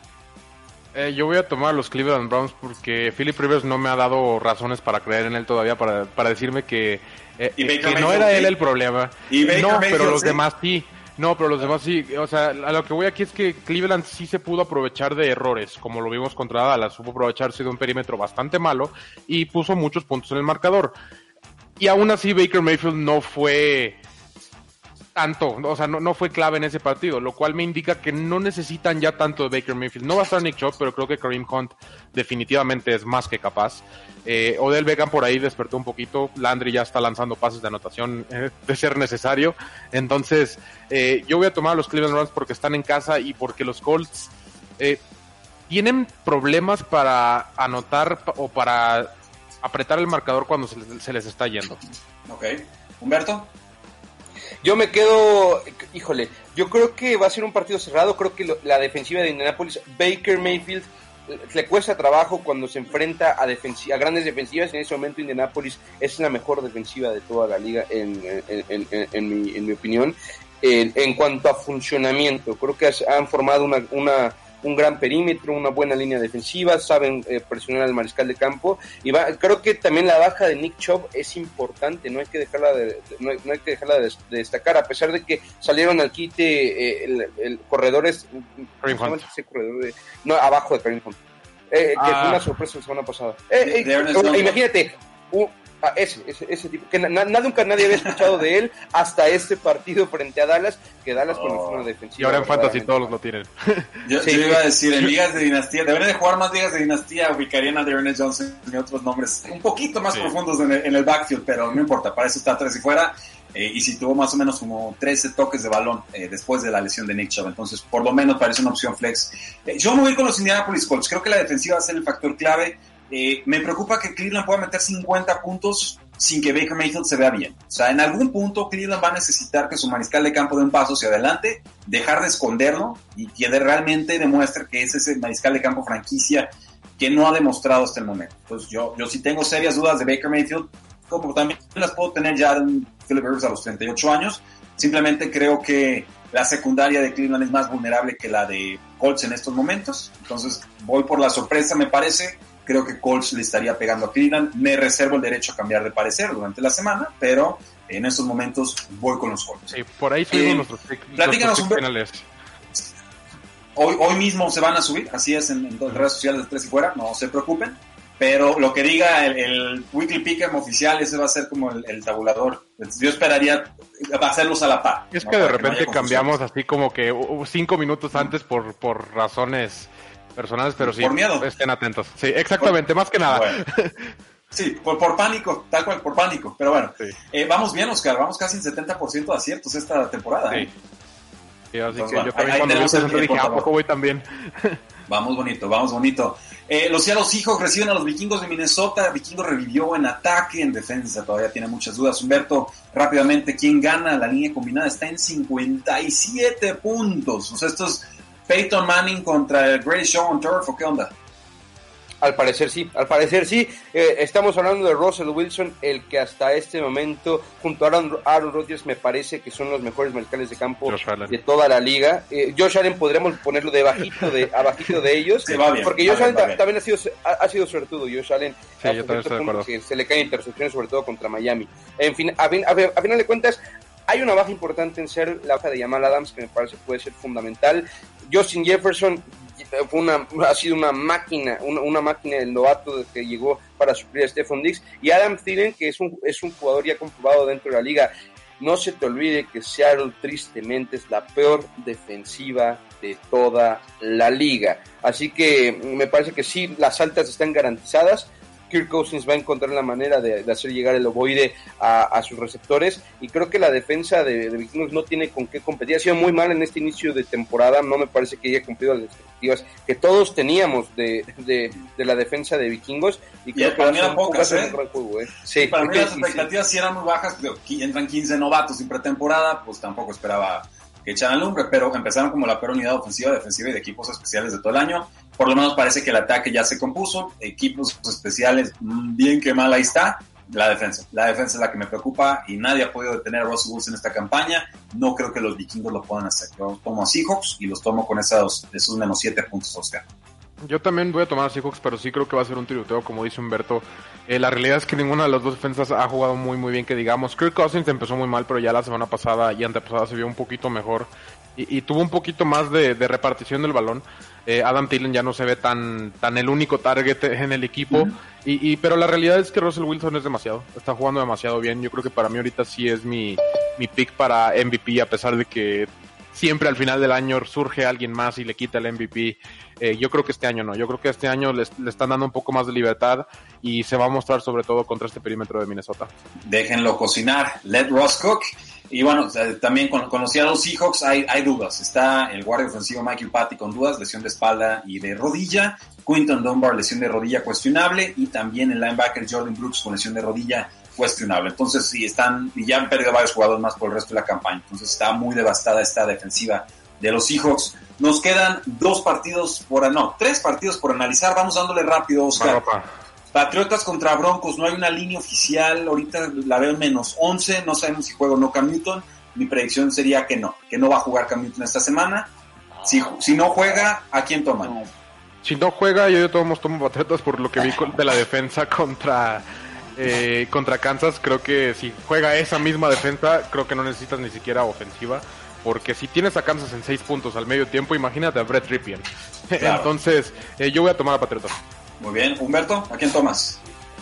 Eh, yo voy a tomar a los Cleveland Browns porque Philip Rivers no me ha dado razones para creer en él todavía, para, para decirme que, eh, que no era él el problema. ¿Y no, pero los demás sí. No, pero los demás sí. O sea, a lo que voy aquí es que Cleveland sí se pudo aprovechar de errores, como lo vimos contra Dallas. Supo aprovecharse de un perímetro bastante malo y puso muchos puntos en el marcador. Y aún así Baker Mayfield no fue tanto, o sea, no, no, fue clave en ese partido, lo cual me indica que no necesitan ya tanto de Baker Mayfield. No va a estar Nick Chubb, pero creo que Kareem Hunt definitivamente es más que capaz. Eh, Odell Beckham por ahí despertó un poquito, Landry ya está lanzando pases de anotación eh, de ser necesario. Entonces, eh, yo voy a tomar a los Cleveland Browns porque están en casa y porque los Colts eh, tienen problemas para anotar o para apretar el marcador cuando se les, se les está yendo. Ok. Humberto. Yo me quedo, híjole, yo creo que va a ser un partido cerrado, creo que la defensiva de Indianapolis, Baker Mayfield, le cuesta trabajo cuando se enfrenta a, a grandes defensivas, en ese momento Indianapolis es la mejor defensiva de toda la liga, en, en, en, en mi, opinión. en cuanto a funcionamiento, creo que han formado una, una un gran perímetro, una buena línea defensiva, saben eh, presionar al mariscal de campo y va, creo que también la baja de Nick Chubb es importante, no hay que dejarla de, no hay, no hay que dejarla de, de, destacar a pesar de que salieron al quite eh, el, el, ese corredor de, no abajo de Kareem Hunt. Eh, ah. que fue una sorpresa la semana pasada. Eh, eh, imagínate, uh, Ah, ese, ese, ese, tipo, que na, nunca nadie había escuchado de él hasta este partido frente a Dallas, que Dallas oh. con una defensiva. Y ahora en Fantasy todos lo tienen. Yo, sí. yo, iba a decir, en ligas de dinastía, deberían de jugar más ligas de dinastía, ubicarían a Dearness Johnson y otros nombres un poquito más sí. profundos en el, en el, backfield, pero no importa, para eso está tres y fuera. Eh, y si tuvo más o menos como 13 toques de balón eh, después de la lesión de Nick Chubb, entonces por lo menos parece una opción flex. Eh, yo me voy con los Indianapolis Colts, creo que la defensiva va a ser el factor clave. Eh, me preocupa que Cleveland pueda meter 50 puntos sin que Baker Mayfield se vea bien. O sea, en algún punto Cleveland va a necesitar que su mariscal de campo dé un paso hacia adelante, dejar de esconderlo y que realmente demuestre que es ese mariscal de campo franquicia que no ha demostrado hasta el momento. Entonces yo, yo sí tengo serias dudas de Baker Mayfield, como también las puedo tener ya de un Philip Rivers a los 38 años. Simplemente creo que la secundaria de Cleveland es más vulnerable que la de Colts en estos momentos. Entonces voy por la sorpresa, me parece. Creo que Colts le estaría pegando a Cleveland. Me reservo el derecho a cambiar de parecer durante la semana, pero en estos momentos voy con los Colts. Sí, por ahí subimos Eh, nuestros, platícanos nuestros un- finales. Hoy, hoy mismo se van a subir, así es en, en todas las redes sociales de Tres y Fuera, no se preocupen. Pero lo que diga el, el Weekly Pick'em oficial, ese va a ser como el, el tabulador. Yo esperaría hacerlos a la par. Es ¿no? que de Para repente cambiamos así como que cinco minutos antes por, por razones personales, pero sí, Por miedo. estén atentos. Sí, exactamente, más que nada. Bueno. Sí, por, por pánico, tal cual, por pánico. Pero bueno, Sí. eh, vamos bien, Oscar. Vamos casi en 70% de aciertos esta temporada. ¿eh? Sí. Sí, así Entonces, que bueno, yo también ahí cuando vi tenemos ese el centro dije, tiempo, ¿a por poco voy también? Vamos bonito, vamos bonito. Eh, los Seattle Seahawks reciben a los vikingos de Minnesota. Vikingos revivió en ataque, en defensa. Todavía tiene muchas dudas. Humberto, rápidamente, ¿quién gana? La línea combinada está en 57 puntos. O sea, esto es Peyton Manning contra el Greatest Show on Turf. ¿O qué onda? Al parecer sí, al parecer sí. Eh, estamos hablando de Russell Wilson, el que hasta este momento, junto a Aaron, Aaron Rodgers, me parece que son los mejores mariscales de campo de toda la liga. Eh, Josh Allen podríamos ponerlo de bajito de, abajito de ellos, Sí, va bien, porque Josh Allen bien. también ha sido, ha, ha sido suertudo. Josh Allen, Sí, hasta yo también cierto estoy de punto acuerdo. que se le caen intercepciones, sobre todo contra Miami. En fin, a, fin- a fin- a final de cuentas, hay una baja importante en ser la baja de Jamal Adams, que me parece puede ser fundamental. Justin Jefferson fue una, ha sido una máquina, una, máquina del novato que llegó para suplir a Stephon Diggs. Y Adam Thielen, que es un, es un jugador ya comprobado dentro de la liga. No se te olvide que Seattle tristemente es la peor defensiva de toda la liga. Así que me parece que sí, las altas están garantizadas. Kirk Cousins va a encontrar la manera de, de hacer llegar el ovoide a, a sus receptores y creo que la defensa de, de Vikingos no tiene con qué competir. Ha sido muy mal en este inicio de temporada, no me parece que haya cumplido las expectativas que todos teníamos de, de, de la defensa de Vikingos y creo que va a ser va a pocas, ¿eh? un gran juego, ¿eh? Sí, Para mí las sí, sí. expectativas sí eran muy bajas. pero entran 15 novatos sin pretemporada, pues tampoco esperaba que echaran lumbre, pero empezaron como la peor unidad ofensiva, defensiva y de equipos especiales de todo el año. Por lo menos parece que el ataque ya se compuso. Equipos especiales, mm, bien que mal ahí está. La defensa. La defensa es la que me preocupa y nadie ha podido detener a Russell Wilson en esta campaña. No creo que los vikingos lo puedan hacer. Yo tomo a Seahawks y los tomo con esos, esos menos 7 puntos, Oscar. Yo también voy a tomar a Seahawks, pero sí creo que va a ser un tiroteo, como dice Humberto. Eh, la realidad es que ninguna de las dos defensas ha jugado muy muy bien, que digamos. Kirk Cousins empezó muy mal, pero ya la semana pasada y antepasada se vio un poquito mejor y, y tuvo un poquito más de, de repartición del balón. Eh, Adam Thielen ya no se ve tan, tan el único target en el equipo. y, y- pero la realidad es que Russell Wilson es demasiado. Está jugando demasiado bien. Yo creo que para mí ahorita sí es mi, mi pick para MVP, a pesar de que siempre al final del año surge alguien más y le quita el MVP. Eh, yo creo que este año no. Yo creo que este año le están dando un poco más de libertad y se va a mostrar sobre todo contra este perímetro de Minnesota. déjenlo cocinar, let Ross cook. Y bueno, sea, también con, con los Seahawks hay, hay dudas. Está el guardia ofensivo Michael Patty con dudas, lesión de espalda y de rodilla. Quinton Dunbar, lesión de rodilla cuestionable. Y también el linebacker Jordan Brooks con lesión de rodilla cuestionable. Entonces, sí, están, y ya han perdido varios jugadores más por el resto de la campaña. Entonces, está muy devastada esta defensiva de los Seahawks. Nos quedan dos partidos por, no, tres partidos por analizar. Vamos dándole rápido, Oscar. Patriotas contra Broncos, no hay una línea oficial, ahorita la veo en menos 11, no sabemos si juega o no Cam Newton, mi predicción sería que no, que no va a jugar Cam Newton esta semana, si, si no juega, ¿a quién toman? Si no juega, yo de todos modos tomo Patriotas por lo que vi de la defensa contra, eh, contra Kansas. Creo que si juega esa misma defensa, creo que no necesitas ni siquiera ofensiva. Porque si tienes a Kansas en seis puntos al medio tiempo, imagínate a Brett Ripien. Claro. Entonces, eh, yo voy a tomar a Patriotas. Muy bien, Humberto, ¿a quién tomas?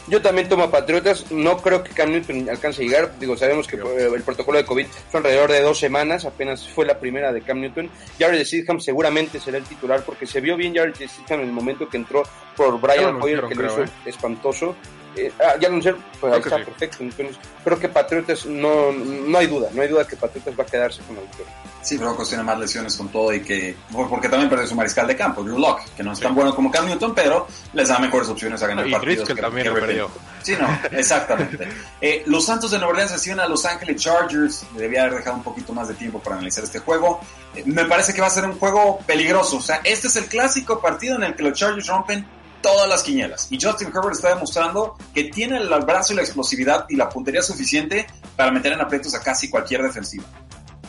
Yo también tomo a Patriotas. No creo que Cam Newton alcance a llegar. Digo, sabemos que eh, el protocolo de COVID fue alrededor de dos semanas. Apenas fue la primera de Cam Newton. Jared Stidham seguramente será el titular porque se vio bien Jared Stidham en el momento que entró por Brian lo Hoyer, que lo creo, hizo espantoso. Eh, ah, ya anunciaron, pues ahí está, sí. perfecto. Entonces, creo que Patriotas, no, no hay duda, no hay duda que Patriotas va a quedarse con la victoria. Sí, Broncos tiene más lesiones con todo y que. Porque también perdió su mariscal de campo, Drew Lock, que no es tan bueno como Cam Newton, pero les da mejores opciones a ganar Y partidos. Que- también que lo perdió. Sí, no, exactamente. Eh, los Santos de Nueva Orleans reciben a Los Ángeles Chargers. Debía haber dejado un poquito más de tiempo para analizar este juego. Eh, me parece que va a ser un juego peligroso. O sea, este es el clásico partido en el que los Chargers rompen todas las quinielas. Y Justin Herbert está demostrando que tiene el brazo y la explosividad y la puntería suficiente para meter en aprietos a casi cualquier defensiva.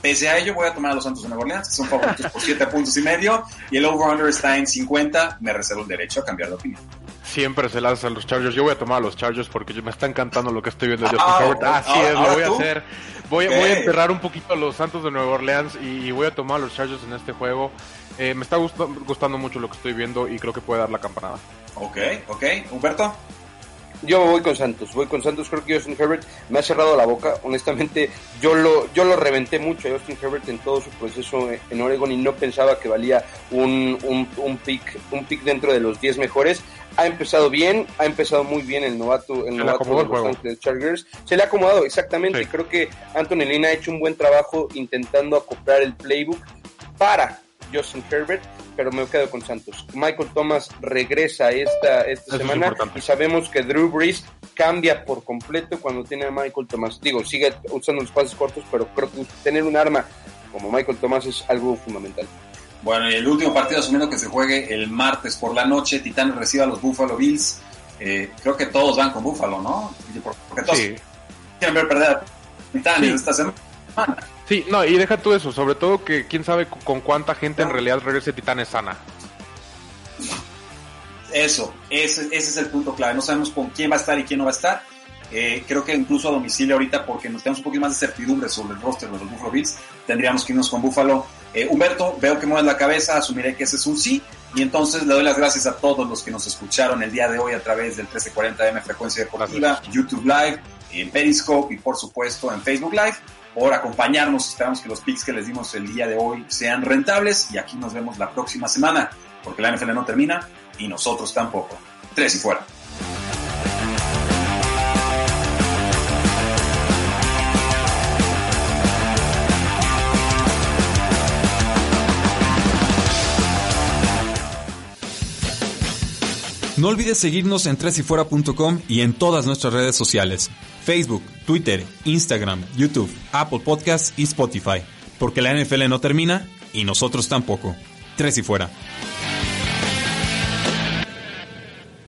Pese a ello, voy a tomar a los Santos de Nueva Orleans, que son favoritos por 7 puntos y medio, y el over-under está en 50. Me reservo el derecho a cambiar de opinión. Siempre se lanzan los Chargers. Yo voy a tomar a los Chargers porque me está encantando lo que estoy viendo de Ah, Justin Herbert. ah, Así ahora- es, lo voy a hacer. Voy, a enterrar un poquito a los Santos de Nueva Orleans y, y voy a tomar a los Chargers en este juego. Eh, me está gusta- gustando mucho lo que estoy viendo y creo que puede dar la campanada. Ok, ok. Humberto. Yo voy con Santos, voy con Santos, creo que Justin Herbert me ha cerrado la boca, honestamente yo lo, yo lo reventé mucho a Justin Herbert en todo su proceso en Oregon y no pensaba que valía un, un, un pick, un pick dentro de los 10 mejores, ha empezado bien, ha empezado muy bien el novato, el novato de los Chargers, se le ha acomodado exactamente, Sí. creo que Anthony Lynn ha hecho un buen trabajo intentando acoplar el playbook para Justin Herbert, pero me quedo con Santos. Michael Thomas regresa esta, esta Eso semana y sabemos que Drew Brees cambia por completo cuando tiene a Michael Thomas. Digo, sigue usando los pases cortos, pero creo que tener un arma como Michael Thomas es algo fundamental. Bueno, y el último partido, asumiendo que se juegue el martes por la noche, Titanes recibe a los Buffalo Bills. Eh, creo que todos van con Buffalo, ¿no? Porque todos Sí. quieren ver perder a Titanes Sí. esta semana. Sí, no, y deja tú eso, sobre todo que quién sabe con- cuánta gente en realidad regrese Titanes sana. Eso, ese, ese es el punto clave. No sabemos con quién va a estar y quién no va a estar. Eh, creo que incluso a domicilio ahorita, porque nos tenemos un poquito más de certidumbre sobre el roster de los Buffalo Bills, tendríamos que irnos con Buffalo. Eh, Humberto, veo que mueves la cabeza, asumiré que ese es un sí. Y entonces le doy las gracias a todos los que nos escucharon el día de hoy a través del 1340M Frecuencia Deportiva, Gracias. YouTube Live, en Periscope y por supuesto en Facebook Live por acompañarnos. Esperamos que los picks que les dimos el día de hoy sean rentables y aquí nos vemos la próxima semana, porque la NFL no termina y nosotros tampoco. Tres y fuera. No olvides seguirnos en tresyfuera.com y en todas nuestras redes sociales, Facebook, Twitter, Instagram, YouTube, Apple Podcasts y Spotify, porque la NFL no termina y nosotros tampoco. Tres y fuera.